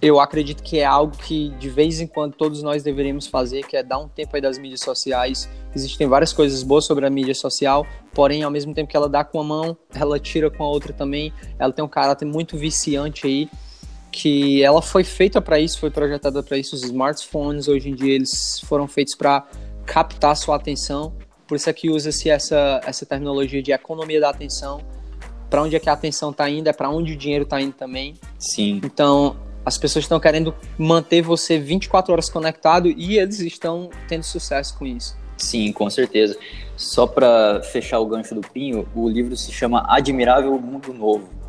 eu acredito que é algo que de vez em quando todos nós deveríamos fazer, que é dar um tempo aí das mídias sociais. Existem várias coisas boas sobre a mídia social, porém ao mesmo tempo que ela dá com a mão, ela tira com a outra também. Ela tem um caráter muito viciante aí que ela foi feita para isso, foi projetada para isso. Os smartphones hoje em dia eles foram feitos para captar sua atenção. Por isso é que usa-se essa essa terminologia de economia da atenção. Para onde é que a atenção está indo, é para onde o dinheiro está indo também. Sim. Então, as pessoas estão querendo manter você 24 horas conectado e eles estão tendo sucesso com isso. Sim, com certeza. Só para fechar o gancho do Pinho, o livro se chama Admirável Mundo Novo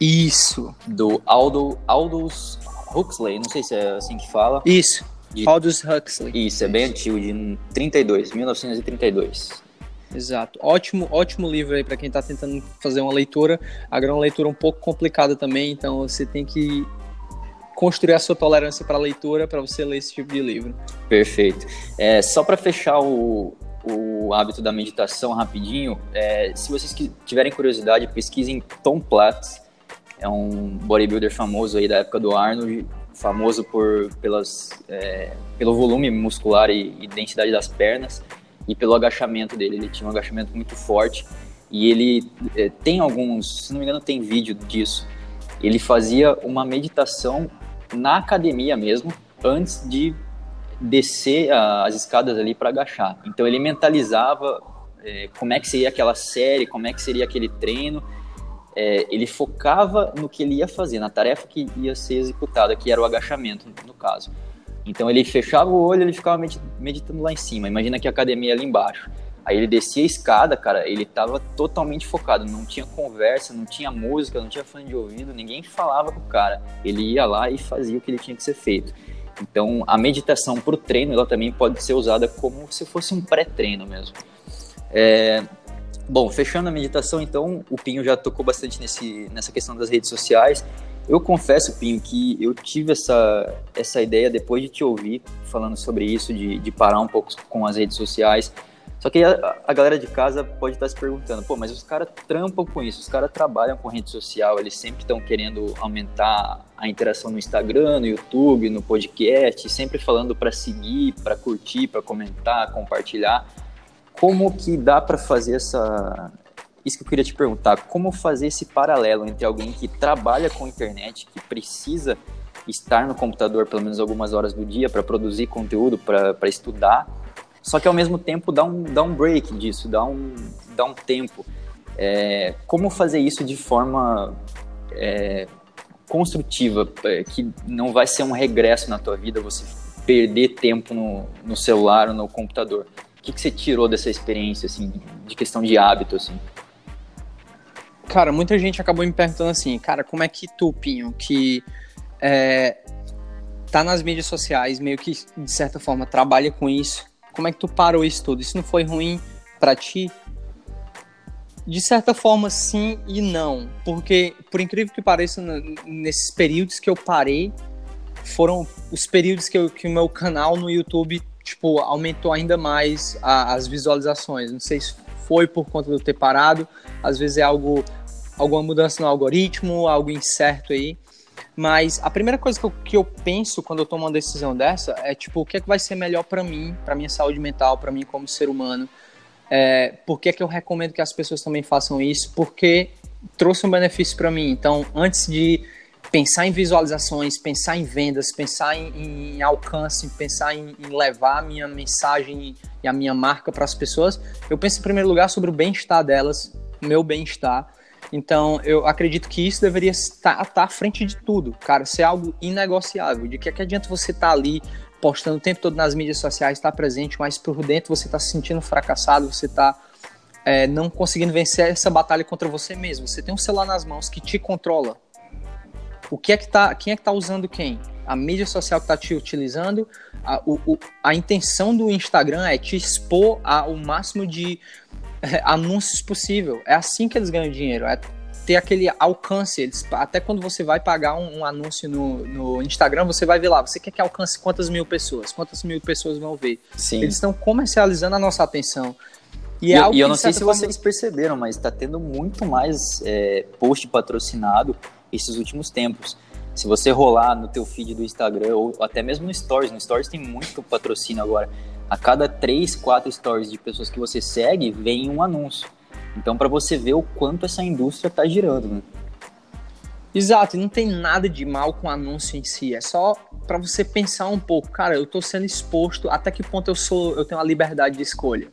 isso. Do Aldo, Aldous Huxley, não sei se é assim que fala. Isso. De... Aldous Huxley. Isso, é bem antigo, de 32, 1932. Exato. Ótimo, ótimo livro aí para quem está tentando fazer uma leitura. Agora é uma leitura um pouco complicada também, então você tem que construir a sua tolerância para a leitura para você ler esse tipo de livro. Perfeito. É, só para fechar o, o hábito da meditação rapidinho, é, se vocês tiverem curiosidade, pesquisem Tom Platz é um bodybuilder famoso aí da época do Arnold, famoso por pelas, é, pelo volume muscular e, e, densidade das pernas e pelo agachamento dele. Ele tinha um agachamento muito forte e ele é, tem alguns, se não me engano, tem vídeo disso. Ele fazia uma meditação na academia mesmo, antes de descer a, as escadas ali para agachar. Então ele mentalizava é, como é que seria aquela série, como é que seria aquele treino é, ele focava no que ele ia fazer, na tarefa que ia ser executada, que era o agachamento, no caso. Então ele fechava o olho, ele ficava meditando lá em cima. Imagina que a academia é ali embaixo. Aí ele descia a escada, cara, ele estava totalmente focado, não tinha conversa, não tinha música, não tinha fone de ouvido, ninguém falava com o cara. Ele ia lá e fazia o que ele tinha que ser feito. Então, a meditação para o treino, ela também pode ser usada como se fosse um pré-treino mesmo. É, bom, fechando a meditação, então, o Pinho já tocou bastante nesse, nessa questão das redes sociais. Eu confesso, Pinho, que eu tive essa, essa ideia depois de te ouvir falando sobre isso, de, de parar um pouco com as redes sociais. Só que a, a, galera de casa pode estar se perguntando, pô, mas os caras trampam com isso, os caras trabalham com rede social, eles sempre estão querendo aumentar a interação no Instagram, no YouTube, no podcast, sempre falando para seguir, para curtir, para comentar, compartilhar. Como que dá para fazer essa isso que eu queria te perguntar, como fazer esse paralelo entre alguém que trabalha com internet, que precisa estar no computador pelo menos algumas horas do dia para produzir conteúdo, para estudar, só que ao mesmo tempo dá um, dá um break disso, dá um, dá um tempo. É, como fazer isso de forma é, construtiva, é, que não vai ser um regresso na tua vida, você perder tempo no, no celular ou no computador. O que, que você tirou dessa experiência, assim, de questão de hábito, assim? Cara, muita gente acabou me perguntando assim, cara, como é que tu, Pinho, que é, tá nas mídias sociais, meio que, de certa forma, trabalha com isso, como é que tu parou isso tudo? Isso não foi ruim para ti? De certa forma, sim e não. Porque, por incrível que pareça, nesses períodos que eu parei, foram os períodos que, que o meu canal no YouTube, tipo, aumentou ainda mais a, as visualizações. Não sei se foi por conta de eu ter parado, às vezes é algo, alguma mudança no algoritmo, algo incerto aí. Mas a primeira coisa que eu, que eu penso quando eu tomo uma decisão dessa é tipo, o que é que vai ser melhor para mim, para minha saúde mental, para mim como ser humano. É, por que, é que eu recomendo que as pessoas também façam isso? Porque trouxe um benefício para mim. Então, antes de pensar em visualizações, pensar em vendas, pensar em, em alcance, pensar em, em, levar a minha mensagem e a minha marca para as pessoas, eu penso em primeiro lugar sobre o bem-estar delas, meu bem-estar. Então, eu acredito que isso deveria estar, estar à frente de tudo, cara, ser algo inegociável. De que, é que adianta você estar tá ali postando o tempo todo nas mídias sociais, estar tá presente, mas por dentro você está se sentindo fracassado, você está é, não conseguindo vencer essa batalha contra você mesmo. Você tem um celular nas mãos que te controla. O que é que tá, quem é que está usando quem? A mídia social que está te utilizando, a, o, o, a intenção do Instagram é te expor ao máximo de anúncios possível. É assim que eles ganham dinheiro. É ter aquele alcance. Eles, até quando você vai pagar um, um, anúncio no, no Instagram, você vai ver lá. Você quer que alcance quantas mil pessoas? Quantas mil pessoas vão ver? Sim. Eles estão comercializando a nossa atenção. E, é e eu não sei se vocês perceberam, mas está tendo muito mais é, post patrocinado esses últimos tempos. Se você rolar no teu feed do Instagram ou até mesmo no Stories, no Stories tem muito patrocínio agora a cada três, quatro stories de pessoas que você segue, vem um anúncio. Então, para você ver o quanto essa indústria está girando, né? Exato, e não tem nada de mal com o anúncio em si, é só para você pensar um pouco, cara, eu estou sendo exposto, até que ponto eu sou, eu tenho a liberdade de escolha.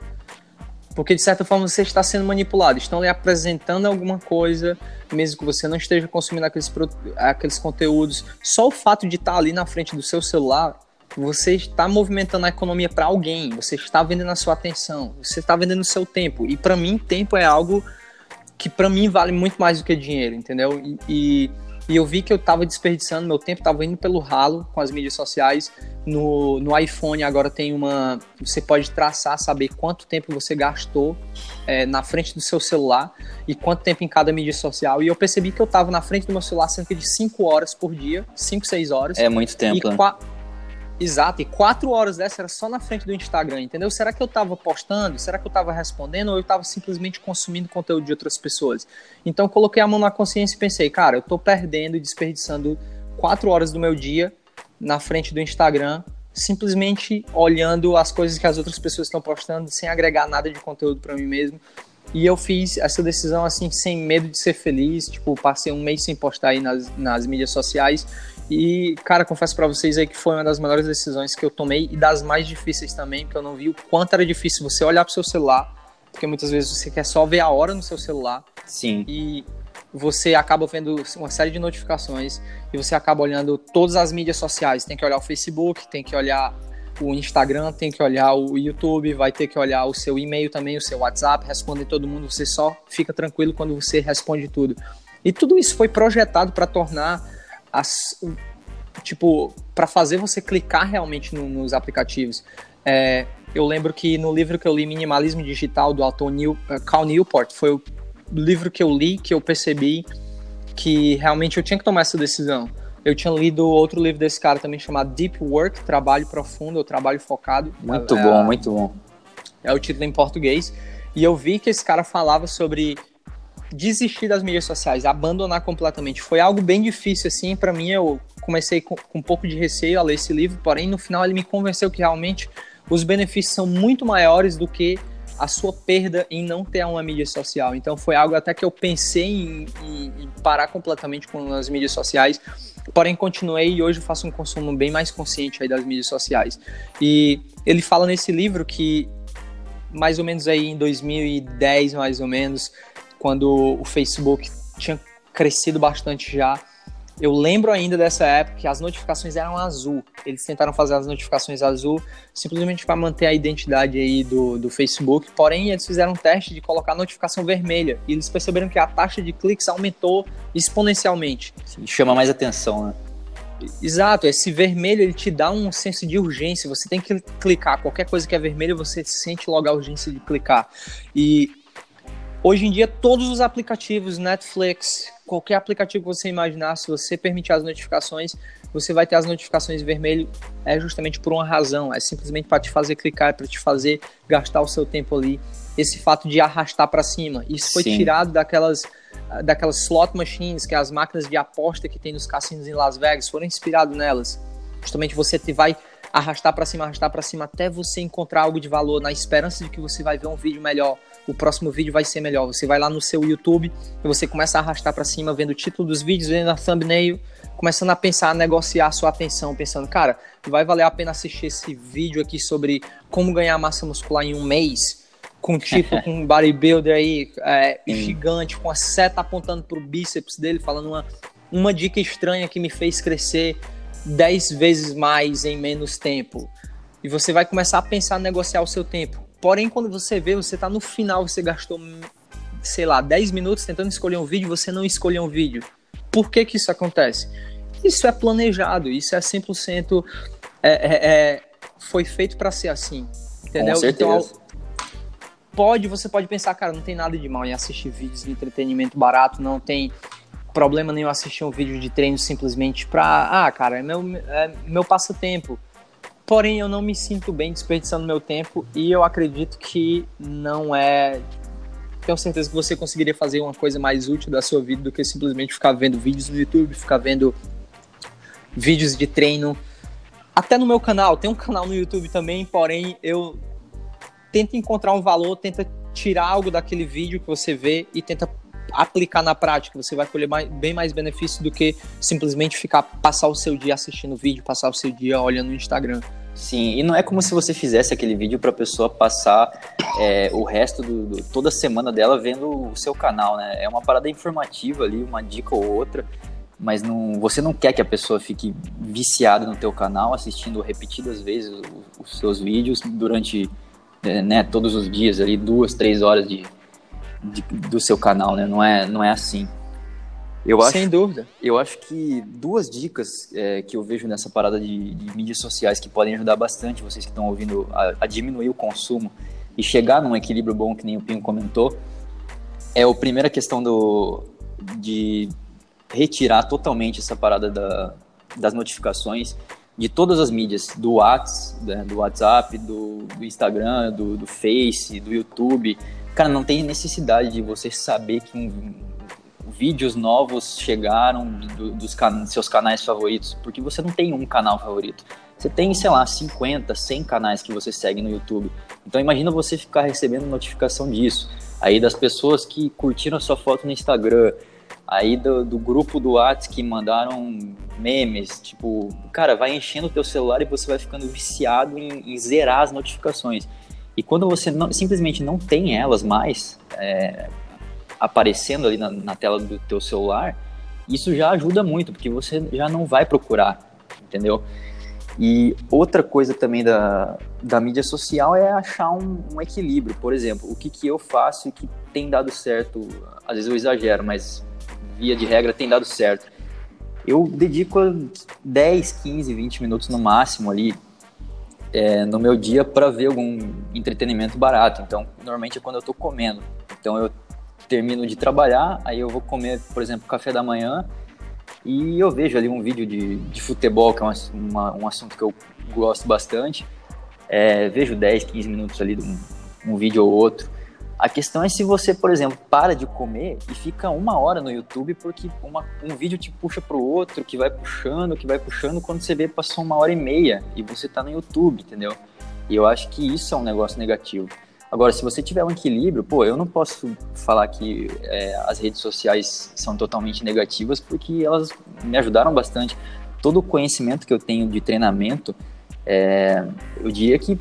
Porque de certa forma você está sendo manipulado, estão lhe apresentando alguma coisa, mesmo que você não esteja consumindo aqueles, aqueles conteúdos, só o fato de estar ali na frente do seu celular você está movimentando a economia para alguém, você está vendendo a sua atenção, você está vendendo o seu tempo. E para mim, tempo é algo que para mim vale muito mais do que dinheiro, entendeu? E, e, e eu vi que eu estava desperdiçando, meu tempo estava indo pelo ralo com as mídias sociais. No, no iPhone agora tem uma. Você pode traçar, saber quanto tempo você gastou é, na frente do seu celular e quanto tempo em cada mídia social. E eu percebi que eu estava na frente do meu celular cerca de 5 horas por dia, 5, 6 horas. É muito tempo. E, né? Exato, e quatro horas dessa era só na frente do Instagram, entendeu? Será que eu estava postando? Será que eu estava respondendo? Ou eu estava simplesmente consumindo conteúdo de outras pessoas? Então coloquei a mão na consciência e pensei, cara, eu estou perdendo e desperdiçando quatro horas do meu dia na frente do Instagram, simplesmente olhando as coisas que as outras pessoas estão postando, sem agregar nada de conteúdo para mim mesmo. E eu fiz essa decisão assim, sem medo de ser feliz. Tipo, passei um mês sem postar aí nas, nas mídias sociais e, cara, confesso para vocês aí que foi uma das melhores decisões que eu tomei e das mais difíceis também, porque eu não vi o quanto era difícil você olhar pro seu celular, porque muitas vezes você quer só ver a hora no seu celular. Sim. E você acaba vendo uma série de notificações e você acaba olhando todas as mídias sociais. Tem que olhar o Facebook, tem que olhar o Instagram, tem que olhar o YouTube, vai ter que olhar o seu e-mail também, o seu WhatsApp, responder todo mundo. Você só fica tranquilo quando você responde tudo. E tudo isso foi projetado para tornar as, tipo, para fazer você clicar realmente no, nos aplicativos. É, eu lembro que no livro que eu li, Minimalismo Digital, do autor Neil, uh, Cal Newport, foi o livro que eu li que eu percebi que realmente eu tinha que tomar essa decisão. Eu tinha lido outro livro desse cara também chamado Deep Work, Trabalho Profundo, ou Trabalho Focado. Muito é, bom, muito bom. É o título em português. E eu vi que esse cara falava sobre desistir das mídias sociais, abandonar completamente. Foi algo bem difícil, assim, para mim. Eu comecei com, com um pouco de receio a ler esse livro, porém, no final, ele me convenceu que realmente os benefícios são muito maiores do que a sua perda em não ter uma mídia social. Então foi algo até que eu pensei em, em, em, parar completamente com as mídias sociais, porém continuei e hoje faço um consumo bem mais consciente aí das mídias sociais. E ele fala nesse livro que mais ou menos aí em 2010, mais ou menos, quando o Facebook tinha crescido bastante já, eu lembro ainda dessa época que as notificações eram azul. Eles tentaram fazer as notificações azul simplesmente para manter a identidade aí do, do Facebook. Porém, eles fizeram um teste de colocar a notificação vermelha. E eles perceberam que a taxa de cliques aumentou exponencialmente. Sim, chama mais atenção, né? Exato, esse vermelho ele te dá um senso de urgência. Você tem que clicar. Qualquer coisa que é vermelho, você sente logo a urgência de clicar. E hoje em dia, todos os aplicativos, Netflix, qualquer aplicativo que você imaginar, se você permitir as notificações, você vai ter as notificações vermelho, é justamente por uma razão, é simplesmente para te fazer clicar, para te fazer gastar o seu tempo ali. Esse fato de arrastar para cima, isso foi Sim. tirado daquelas daquelas slot machines, que é as máquinas de aposta que tem nos cassinos em Las Vegas, foram inspirados nelas. Justamente você te vai arrastar para cima, arrastar para cima até você encontrar algo de valor, na esperança de que você vai ver um vídeo melhor, o próximo vídeo vai ser melhor. Você vai lá no seu YouTube e você começa a arrastar para cima, vendo o título dos vídeos, vendo a thumbnail, começando a pensar, a negociar a sua atenção, pensando, cara, vai valer a pena assistir esse vídeo aqui sobre como ganhar massa muscular em um mês, com tipo com um bodybuilder aí é, gigante, com a seta apontando pro bíceps dele, falando uma, uma dica estranha que me fez crescer 10 vezes mais em menos tempo. E você vai começar a pensar a negociar o seu tempo. Porém, quando você vê, você tá no final, você gastou, sei lá, 10 minutos tentando escolher um vídeo, você não escolheu um vídeo. Por que que isso acontece? Isso é planejado, isso é 100% é, é, é, foi feito para ser assim, entendeu? Com certeza. Então, pode, você pode pensar, cara, não tem nada de mal em assistir vídeos de entretenimento barato, não tem problema nenhum assistir um vídeo de treino simplesmente pra, ah, cara, é meu, é meu passatempo. Porém, eu não me sinto bem desperdiçando meu tempo e eu acredito que não é. Tenho certeza que você conseguiria fazer uma coisa mais útil da sua vida do que simplesmente ficar vendo vídeos no YouTube, ficar vendo vídeos de treino. Até no meu canal, tem um canal no YouTube também, porém eu tento encontrar um valor, tenta tirar algo daquele vídeo que você vê e tenta aplicar na prática, você vai colher mais, bem mais benefício do que simplesmente ficar passar o seu dia assistindo vídeo, passar o seu dia olhando no Instagram. Sim, e não é como se você fizesse aquele vídeo para a pessoa passar é, o resto do, do, toda semana dela vendo o seu canal, né? É uma parada informativa ali, uma dica ou outra, mas não, você não quer que a pessoa fique viciada no teu canal, assistindo repetidas vezes os, os seus vídeos durante é, né, todos os dias ali, duas, três horas de, de, do seu canal, né? Não é, não é assim. Eu acho, Sem dúvida. Eu acho que duas dicas é, que eu vejo nessa parada de, de, mídias sociais que podem ajudar bastante vocês que estão ouvindo a, a, diminuir o consumo e chegar num equilíbrio bom, que nem o Pinho comentou, é a primeira questão do, de retirar totalmente essa parada da, das notificações de todas as mídias, do WhatsApp, né, do, WhatsApp, do, do Instagram, do, do Face, do YouTube, Cara, não tem necessidade de você saber que um, vídeos novos chegaram do, dos can seus canais favoritos, porque você não tem um canal favorito. Você tem, sei lá, 50, 100 canais que você segue no YouTube. Então imagina você ficar recebendo notificação disso. Aí das pessoas que curtiram a sua foto no Instagram, aí do, do grupo do WhatsApp que mandaram memes, tipo, cara, vai enchendo o teu celular e você vai ficando viciado em, em zerar as notificações. E quando você não, simplesmente não tem elas mais é, aparecendo ali na, na, tela do teu celular, isso já ajuda muito, porque você já não vai procurar, entendeu? E outra coisa também da, da mídia social é achar um, um equilíbrio. Por exemplo, o que, que eu faço e que tem dado certo, às vezes eu exagero, mas via de regra tem dado certo. eu dedico 10, 15, 20 minutos no máximo ali é, no meu dia para ver algum entretenimento barato. Então, normalmente é quando eu estou comendo. Então, eu termino de trabalhar, aí eu vou comer, por exemplo, café da manhã e eu vejo ali um vídeo de, de futebol, que é uma, uma, um assunto que eu gosto bastante. É, vejo 10, 15 minutos ali de um, um vídeo ou outro. A questão é se você, por exemplo, para de comer e fica uma hora no YouTube porque uma, um vídeo te puxa para o outro, que vai puxando, que vai puxando, quando você vê passou uma hora e meia e você está no YouTube, entendeu? E eu acho que isso é um negócio negativo. Agora, se você tiver um equilíbrio, pô, eu não posso falar que é, as redes sociais são totalmente negativas porque elas me ajudaram bastante. Todo o conhecimento que eu tenho de treinamento, é, eu diria que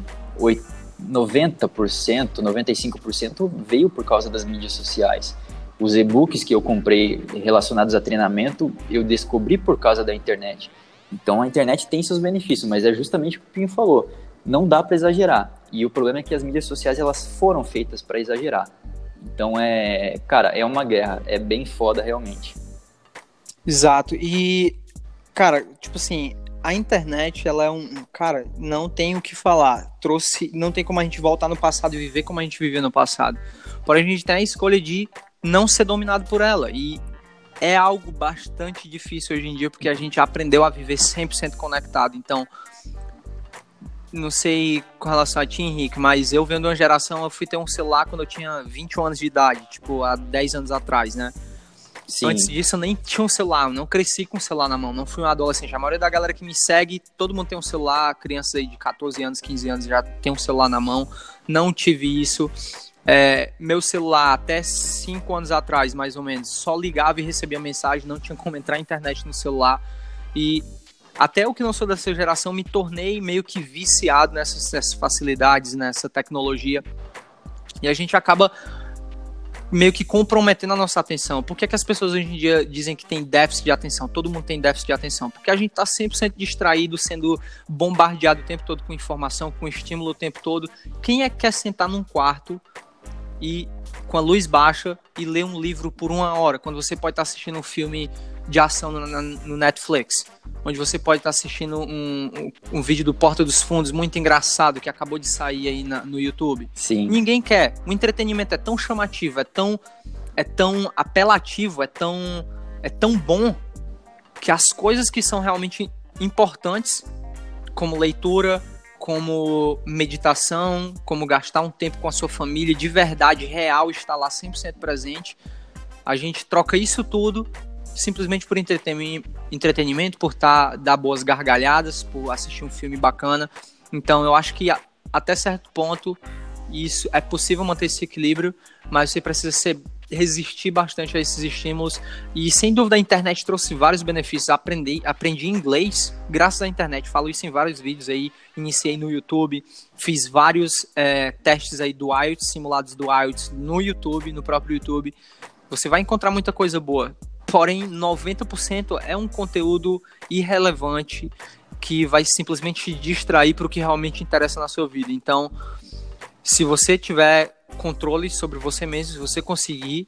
90%, 95% veio por causa das mídias sociais. Os e-books que eu comprei relacionados a treinamento, eu descobri por causa da internet. Então a internet tem seus benefícios, mas é justamente o que o Pinho falou. Não dá para exagerar. E o problema é que as mídias sociais elas foram feitas para exagerar. Então é, cara, é uma guerra, é bem foda realmente. Exato. E cara, tipo assim, a internet, ela é um. Cara, não tem o que falar. Trouxe. Não tem como a gente voltar no passado e viver como a gente vivia no passado. Porém, a gente tem a escolha de não ser dominado por ela. E é algo bastante difícil hoje em dia, porque a gente aprendeu a viver 100% conectado. Então, não sei com relação a ti, Henrique, mas eu vendo uma geração, eu fui ter um celular quando eu tinha 21 anos de idade, tipo, há 10 anos atrás, né? Sim. Antes disso, eu nem tinha um celular, eu não cresci com um celular na mão, não fui um adolescente. A maioria da galera que me segue, todo mundo tem um celular, crianças aí de 14 anos, 15 anos já tem um celular na mão. Não tive isso. É, meu celular, até 5 anos atrás, mais ou menos, só ligava e recebia mensagem, não tinha como entrar na internet no celular. E até eu que não sou dessa geração, me tornei meio que viciado nessas, nessas facilidades, nessa tecnologia. E a gente acaba meio que comprometendo a nossa atenção. Por que, é que as pessoas hoje em dia dizem que tem déficit de atenção? Todo mundo tem déficit de atenção. Porque a gente está 100% distraído, sendo bombardeado o tempo todo com informação, com estímulo o tempo todo. Quem é que quer sentar num quarto e com a luz baixa e ler um livro por uma hora, quando você pode estar tá assistindo um filme de ação no, no Netflix? onde você pode estar assistindo um, um, um, vídeo do Porta dos Fundos muito engraçado que acabou de sair aí na, no YouTube. Sim. Ninguém quer. O entretenimento é tão chamativo, é tão, é tão apelativo, é tão, é tão bom que as coisas que são realmente importantes, como leitura, como meditação, como gastar um tempo com a sua família de verdade, real, estar lá 100% presente, a gente troca isso tudo simplesmente por entretenimento, por tá, dar boas gargalhadas, por assistir um filme bacana. Então eu acho que até certo ponto isso é possível manter esse equilíbrio, mas você precisa ser, resistir bastante a esses estímulos. E sem dúvida a internet trouxe vários benefícios. Aprendi, aprendi inglês graças à internet. Falo isso em vários vídeos aí. Iniciei no YouTube, fiz vários é, testes aí do IELTS, simulados do IELTS no YouTube, no próprio YouTube. Você vai encontrar muita coisa boa porém 90% é um conteúdo irrelevante que vai simplesmente distrair para o que realmente interessa na sua vida. Então, se você tiver controle sobre você mesmo, se você conseguir,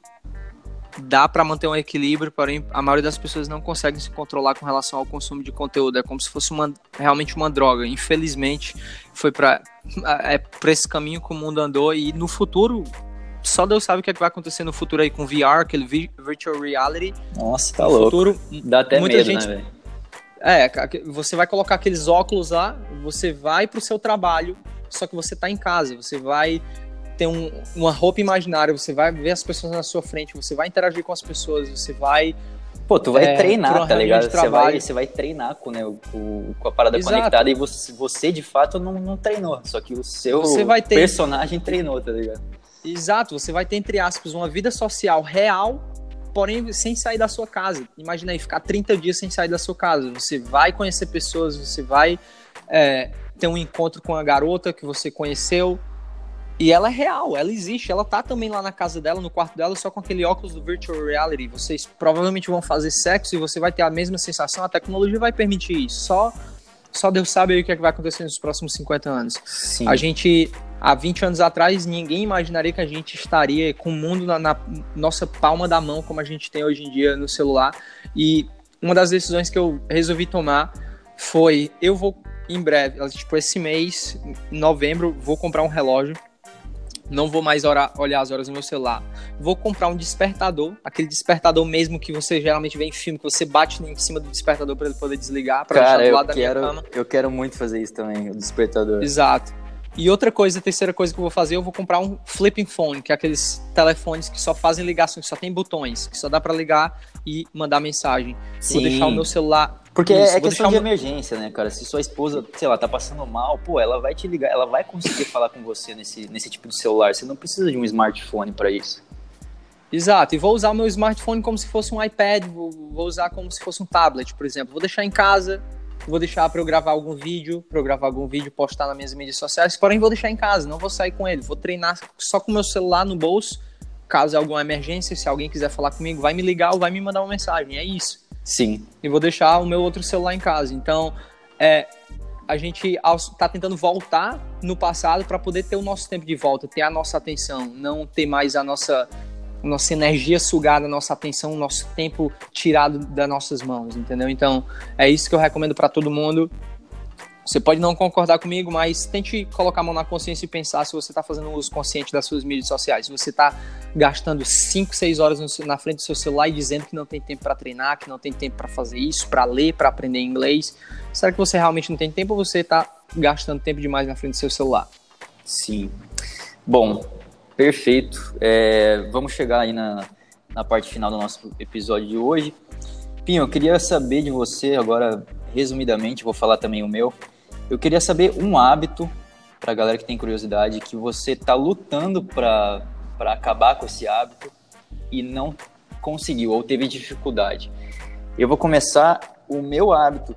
dá para manter um equilíbrio, porém a maioria das pessoas não conseguem se controlar com relação ao consumo de conteúdo. É como se fosse uma, realmente uma droga. Infelizmente, foi para é esse caminho que o mundo andou e no futuro só Deus sabe o que, é que vai acontecer no futuro aí com VR, aquele virtual reality. Nossa, tá no louco. Futuro, Dá até muita medo, gente... né, velho? É, você vai colocar aqueles óculos lá, você vai pro seu trabalho, só que você tá em casa, você vai ter um, uma roupa imaginária, você vai ver as pessoas na sua frente, você vai interagir com as pessoas, você vai Pô, tu vai é, treinar, tá ligado? Você vai, você vai treinar com, né, com, com a parada Exato. conectada e você, você de fato não, não treinou. Só que o seu ter... personagem treinou, tá ligado? Exato, você vai ter, entre aspas, uma vida social real, porém sem sair da sua casa. Imagina aí, ficar 30 dias sem sair da sua casa. Você vai conhecer pessoas, você vai é, ter um encontro com a garota que você conheceu. E ela é real, ela existe, ela tá também lá na casa dela, no quarto dela, só com aquele óculos do virtual reality. Vocês provavelmente vão fazer sexo e você vai ter a mesma sensação, a tecnologia vai permitir isso. Só só Deus sabe aí o que, é que vai acontecer nos próximos 50 anos. Sim. A gente há 20 anos atrás, ninguém imaginaria que a gente estaria com o mundo na, na, nossa palma da mão, como a gente tem hoje em dia no celular. E uma das decisões que eu resolvi tomar foi: eu vou em breve, tipo, esse mês, em novembro, vou comprar um relógio. Não vou mais orar, olhar as horas no meu celular. Vou comprar um despertador, aquele despertador mesmo que você geralmente vê em filme, que você bate em cima do despertador para ele poder desligar, para deixar do lado da quero, minha cama. Eu quero muito fazer isso também, o despertador. Exato. E outra coisa, a terceira coisa que eu vou fazer, eu vou comprar um flipping phone, que é aqueles telefones que só fazem ligações, que só tem botões, que só dá para ligar e mandar mensagem. Sim. Vou deixar o meu celular. Porque isso, é questão de o... emergência, né, cara? Se sua esposa, sei lá, tá passando mal, pô, ela vai te ligar, ela vai conseguir falar com você nesse, nesse tipo de celular. Você não precisa de um smartphone para isso. Exato, e vou usar o meu smartphone como se fosse um iPad, vou, vou usar como se fosse um tablet, por exemplo. Vou deixar em casa, vou deixar para eu gravar algum vídeo, para eu gravar algum vídeo, postar nas minhas mídias sociais, porém vou deixar em casa, não vou sair com ele, vou treinar só com o meu celular no bolso, caso alguma emergência, se alguém quiser falar comigo, vai me ligar ou vai me mandar uma mensagem, é isso. Sim. E vou deixar o meu outro celular em casa. Então, é, a gente está tentando voltar no passado para poder ter o nosso tempo de volta, ter a nossa atenção, não ter mais a nossa nossa energia sugada, nossa atenção, nosso tempo tirado das nossas mãos, entendeu? Então, é isso que eu recomendo para todo mundo. Você pode não concordar comigo, mas tente colocar a mão na consciência e pensar se você está fazendo um uso consciente das suas mídias sociais. Se você está gastando 5, 6 horas na frente do seu celular e dizendo que não tem tempo para treinar, que não tem tempo para fazer isso, para ler, para aprender inglês, será que você realmente não tem tempo ou você está gastando tempo demais na frente do seu celular? Sim. Bom, Perfeito. É, vamos chegar aí na, na parte final do nosso episódio de hoje. Pinho, eu queria saber de você, agora, resumidamente, vou falar também o meu. Eu queria saber um hábito, para a galera que tem curiosidade, que você está lutando para acabar com esse hábito e não conseguiu, ou teve dificuldade. Eu vou começar o meu hábito,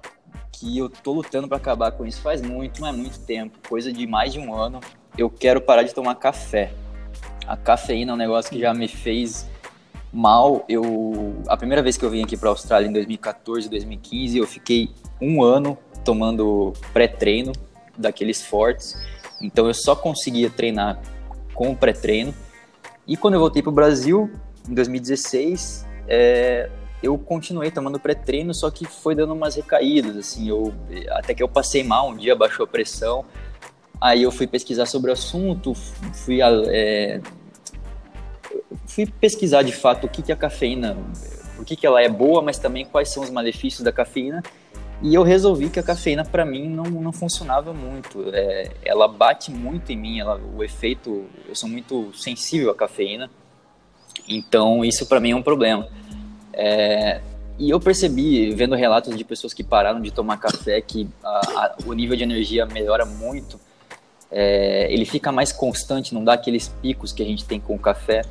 que eu tô lutando para acabar com isso faz muito, mas muito tempo, coisa de mais de um ano. Eu quero parar de tomar café a cafeína é um negócio que já me fez mal. Eu a primeira vez que eu vim aqui para a Austrália em 2014, 2015, eu fiquei um ano tomando pré-treino daqueles fortes. Então eu só conseguia treinar com o pré-treino. E quando eu voltei para o Brasil em 2016, é, eu continuei tomando pré-treino, só que foi dando umas recaídas, assim, eu até que eu passei mal um dia, baixou a pressão. Aí eu fui pesquisar sobre o assunto, fui, é, fui pesquisar de fato o que, que a cafeína, por que, que ela é boa, mas também quais são os malefícios da cafeína. E eu resolvi que a cafeína para mim não, não funcionava muito. É, ela bate muito em mim, ela, o efeito, eu sou muito sensível à cafeína. Então isso para mim é um problema. É, e eu percebi, vendo relatos de pessoas que pararam de tomar café, que a, a, o nível de energia melhora muito é, ele fica mais constante, não dá aqueles picos que a gente tem com o café.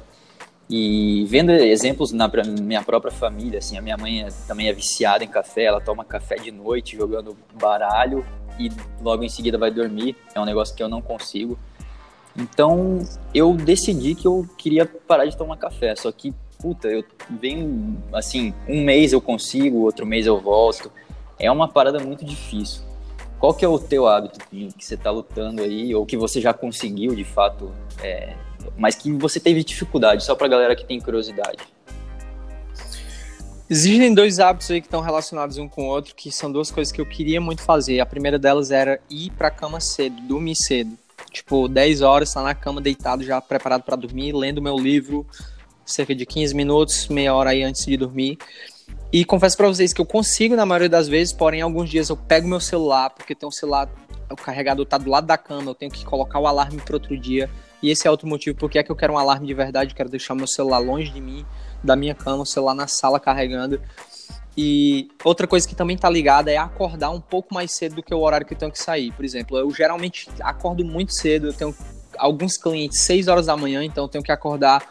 E vendo exemplos na minha própria família, assim, a minha mãe é, também é viciada em café, ela toma café de noite jogando baralho e logo em seguida vai dormir. É um negócio que eu não consigo. Então eu decidi que eu queria parar de tomar café. Só que, puta, eu venho assim, um mês eu consigo, outro mês eu volto. É uma parada muito difícil. Qual que é o teu hábito que você está lutando aí, ou que você já conseguiu de fato, é, mas que você teve dificuldade, só para galera que tem curiosidade? Existem dois hábitos aí que estão relacionados um com o outro, que são duas coisas que eu queria muito fazer. A primeira delas era ir para a cama cedo, dormir cedo. Tipo, 10 horas, estar tá na cama deitado, já preparado para dormir, lendo meu livro, cerca de 15 minutos, meia hora aí antes de dormir. E confesso para vocês que eu consigo na maioria das vezes, porém alguns dias eu pego meu celular, porque tem um celular, o carregador tá do lado da cama, eu tenho que colocar o alarme para outro dia. E esse é outro motivo porque é que eu quero um alarme de verdade, eu quero deixar meu celular longe de mim, da minha cama, o celular na sala carregando. E outra coisa que também tá ligada é acordar um pouco mais cedo do que o horário que eu tenho que sair. Por exemplo, eu geralmente acordo muito cedo, eu tenho alguns clientes 6 horas da manhã, então eu tenho que acordar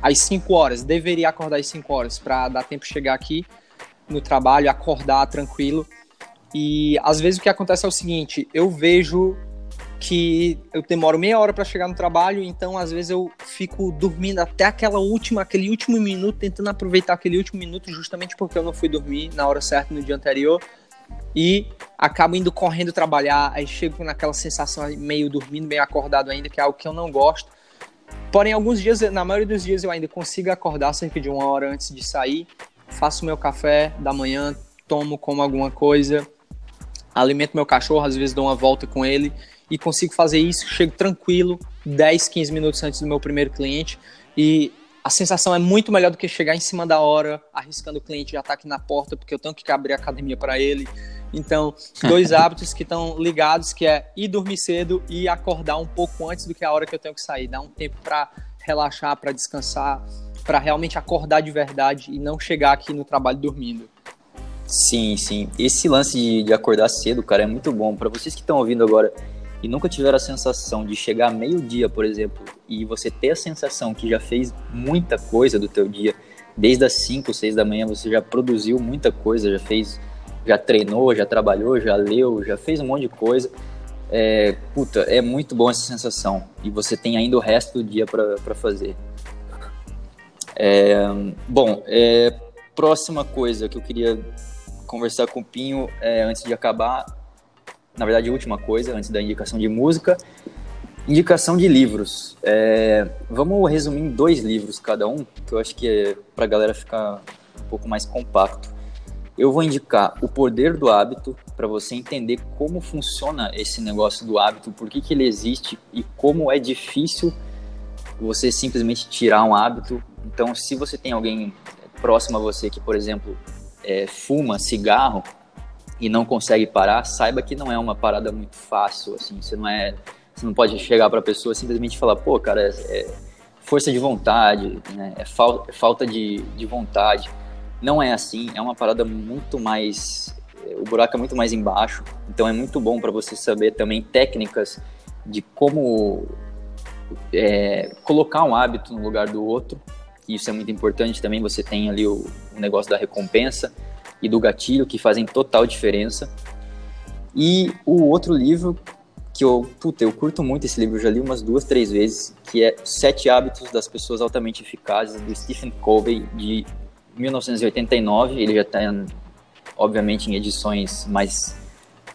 às 5 horas. Deveria acordar às 5 horas para dar tempo de chegar aqui no trabalho, acordar tranquilo. E às vezes o que acontece é o seguinte: eu vejo que eu demoro meia hora para chegar no trabalho, então às vezes eu fico dormindo até aquela última, aquele último minuto, tentando aproveitar aquele último minuto, justamente porque eu não fui dormir na hora certa no dia anterior. E acabo indo correndo trabalhar, aí chego naquela sensação meio dormindo, meio acordado ainda, que é algo que eu não gosto. Porém, alguns dias, na maioria dos dias, eu ainda consigo acordar cerca de uma hora antes de sair. faço meu café da manhã, tomo, como alguma coisa, alimento meu cachorro, às vezes dou uma volta com ele e consigo fazer isso, chego tranquilo, 10, 15 minutos antes do meu primeiro cliente e a sensação é muito melhor do que chegar em cima da hora, arriscando o cliente já estar tá aqui na porta, porque eu tenho que abrir a academia para ele. Então, dois hábitos que estão ligados, que é ir dormir cedo e acordar um pouco antes do que a hora que eu tenho que sair, dar um tempo para relaxar, para descansar, para realmente acordar de verdade e não chegar aqui no trabalho dormindo. Sim, sim. Esse lance de, de acordar cedo, cara, é muito bom. Para vocês que estão ouvindo agora e nunca tiveram a sensação de chegar meio-dia, por exemplo, e você ter a sensação que já fez muita coisa do teu dia, desde as 5, 6 da manhã você já produziu muita coisa, já fez, já treinou, já trabalhou, já leu, já fez um monte de coisa. É, puta, é muito bom essa sensação. E você tem ainda o resto do dia para fazer. É, bom, é, próxima coisa que eu queria conversar com o Pinho é, antes de acabar na verdade, última coisa, antes da indicação de música. Indicação de livros. É, vamos resumir em dois livros cada um, que eu acho que é para a galera ficar um pouco mais compacto. Eu vou indicar O Poder do Hábito, para você entender como funciona esse negócio do hábito, por que, que ele existe e como é difícil você simplesmente tirar um hábito. Então, se você tem alguém próximo a você que, por exemplo, é, fuma cigarro, e não consegue parar, saiba que não é uma parada muito fácil, assim, você não é, você não pode chegar para a pessoa simplesmente falar, pô, cara, é, é força de vontade, né? é, fal, é falta de, de vontade. Não é assim, é uma parada muito mais, o buraco é muito mais embaixo, então é muito bom para você saber também técnicas de como é, colocar um hábito no lugar do outro, isso é muito importante também, você tem ali o, o negócio da recompensa, e do gatilho, que fazem total diferença. E o outro livro que eu, puta, eu curto muito esse livro, já li umas duas, três vezes, que é Sete Hábitos das Pessoas Altamente Eficazes, do Stephen Covey, de 1989. Ele já está, obviamente, em edições mais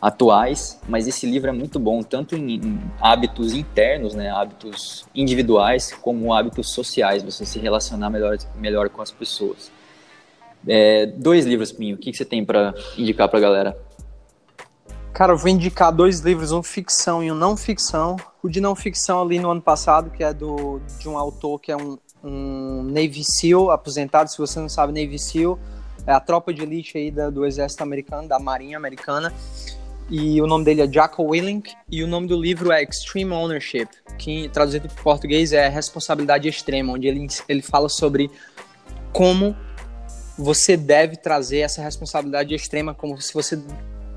atuais, mas esse livro é muito bom, tanto em, em, hábitos internos, né, hábitos individuais, como hábitos sociais, você se relacionar melhor, melhor com as pessoas. É, dois livros, Pinho, o que, que você tem para indicar para a galera? Cara, eu vou indicar dois livros, um ficção e um não ficção. O de não ficção ali no ano passado, que é do, de um autor que é um, um Navy SEAL aposentado. Se você não sabe, Navy SEAL é a tropa de elite aí da, do exército americano, da marinha americana. E o nome dele é Jocko Willink e o nome do livro é Extreme Ownership, que traduzido para português é Responsabilidade Extrema, onde ele, ele fala sobre como você deve trazer essa responsabilidade extrema, como se você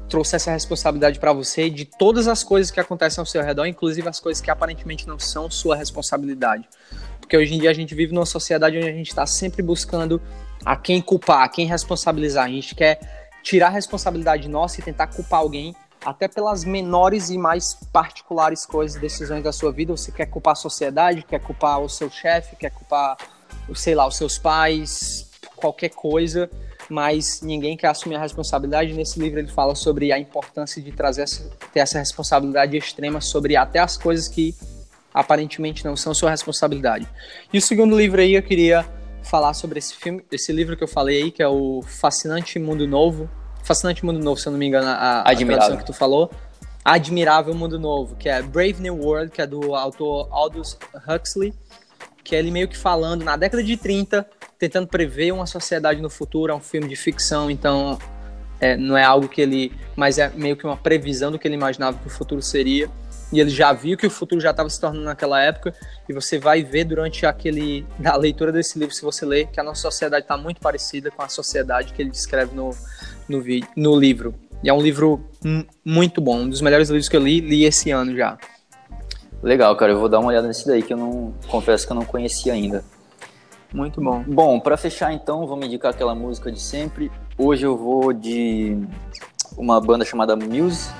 trouxesse a responsabilidade para você de todas as coisas que acontecem ao seu redor, inclusive as coisas que aparentemente não são sua responsabilidade. Porque hoje em dia a gente vive numa sociedade onde a gente está sempre buscando a quem culpar, a quem responsabilizar. A gente quer tirar a responsabilidade nossa e tentar culpar alguém, até pelas menores e mais particulares coisas, decisões da sua vida. Você quer culpar a sociedade, quer culpar o seu chefe, quer culpar, sei lá, os seus pais, qualquer coisa, mas ninguém quer assumir a responsabilidade. Nesse livro ele fala sobre a importância de trazer essa, ter essa responsabilidade extrema sobre até as coisas que aparentemente não são sua responsabilidade. E o segundo livro aí eu queria falar sobre esse filme, esse livro que eu falei aí, que é o Fascinante Mundo Novo. Fascinante Mundo Novo, se eu não me engano, a, a tradução que tu falou. Admirável Mundo Novo, que é Brave New World, que é do autor Aldous Huxley, que é ele meio que falando na década de 30 tentando prever uma sociedade no futuro, é um filme de ficção, então é, não é algo que ele. Mas é meio que uma previsão do que ele imaginava que o futuro seria. E ele já viu que o futuro já estava se tornando naquela época, e você vai ver durante aquele. da leitura desse livro, se você ler, que a nossa sociedade está muito parecida com a sociedade que ele descreve no, no, no livro. E é um livro muito bom, um dos melhores livros que eu li, li esse ano já. Legal, cara, eu vou dar uma olhada nesse daí que eu não confesso que eu não conhecia ainda. Muito bom. Bom, para fechar então, vou me indicar aquela música de sempre. Hoje eu vou de uma banda chamada Muse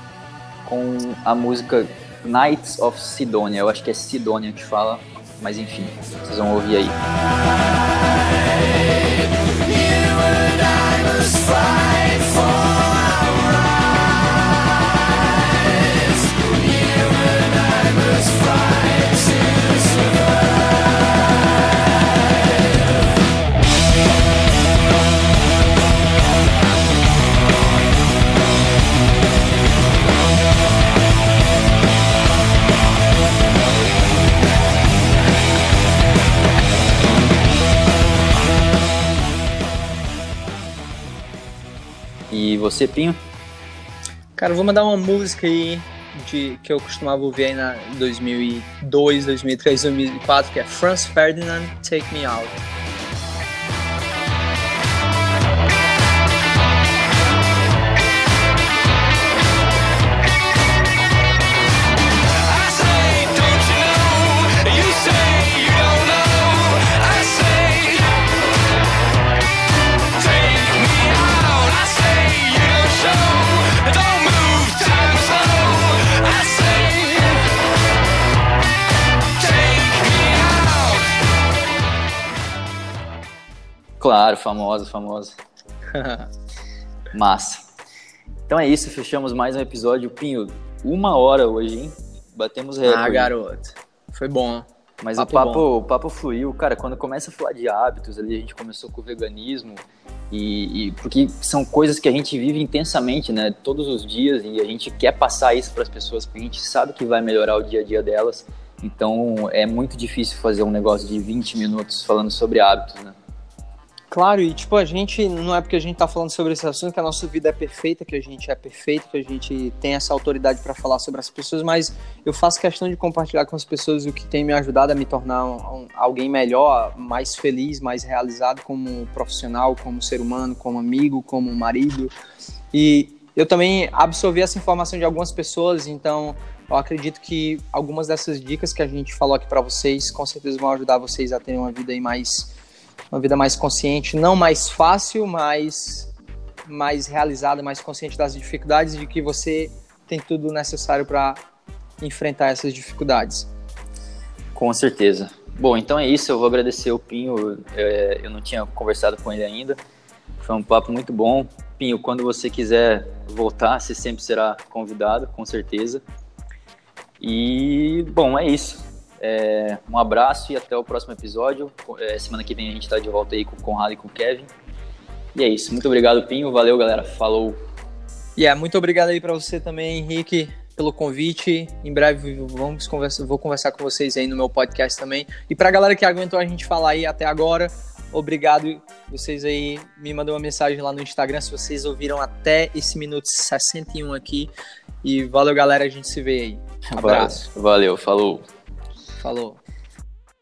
com a música Knights of Sidonia. Eu acho que é Sidonia que fala, mas enfim, vocês vão ouvir aí. E você, Pinho? Cara, vou mandar uma música aí de, que eu costumava ouvir aí na 2002, 2003, 2004, que é Franz Ferdinand, Take Me Out. Claro, famosa, famosa. Massa. Então é isso, fechamos mais um episódio. Pinho, uma hora hoje, hein? Batemos recorde. Ah, garoto. Foi bom. Mas papo o, papo, o papo fluiu, cara, quando começa a falar de hábitos ali, a gente começou com o veganismo, e, e, porque são coisas que a gente vive intensamente, né, todos os dias, e a gente quer passar isso para as pessoas, porque a gente sabe que vai melhorar o dia a dia delas, então é muito difícil fazer um negócio de 20 minutos falando sobre hábitos, né. Claro, e tipo, a gente não é porque a gente tá falando sobre esse assunto que a nossa vida é perfeita, que a gente é perfeito, que a gente tem essa autoridade para falar sobre as pessoas, mas eu faço questão de compartilhar com as pessoas o que tem me ajudado a me tornar um, um, alguém melhor, mais feliz, mais realizado como profissional, como ser humano, como amigo, como marido. E eu também absorvi essa informação de algumas pessoas, então eu acredito que algumas dessas dicas que a gente falou aqui para vocês, com certeza vão ajudar vocês a terem uma vida aí mais uma vida mais consciente, não mais fácil, mas mais realizada, mais consciente das dificuldades de que você tem tudo necessário para enfrentar essas dificuldades. Com certeza. Bom, então é isso. Eu vou agradecer o Pinho. É, eu não tinha conversado com ele ainda. Foi um papo muito bom. Pinho, quando você quiser voltar, você sempre será convidado, com certeza. E, bom, é isso. É, um abraço e até o próximo episódio. É, semana que vem a gente está de volta aí com o Conrado e com o Kevin. E é isso. Muito obrigado, Pinho. Valeu, galera. Falou. E yeah, muito obrigado aí para você também, Henrique, pelo convite. Em breve vamos conversar, vou conversar com vocês aí no meu podcast também. E para a galera que aguentou a gente falar aí até agora, obrigado. Vocês aí me mandam uma mensagem lá no Instagram se vocês ouviram até esse minuto 61 aqui. E valeu, galera. A gente se vê aí. Um abraço. Valeu, falou. Falou.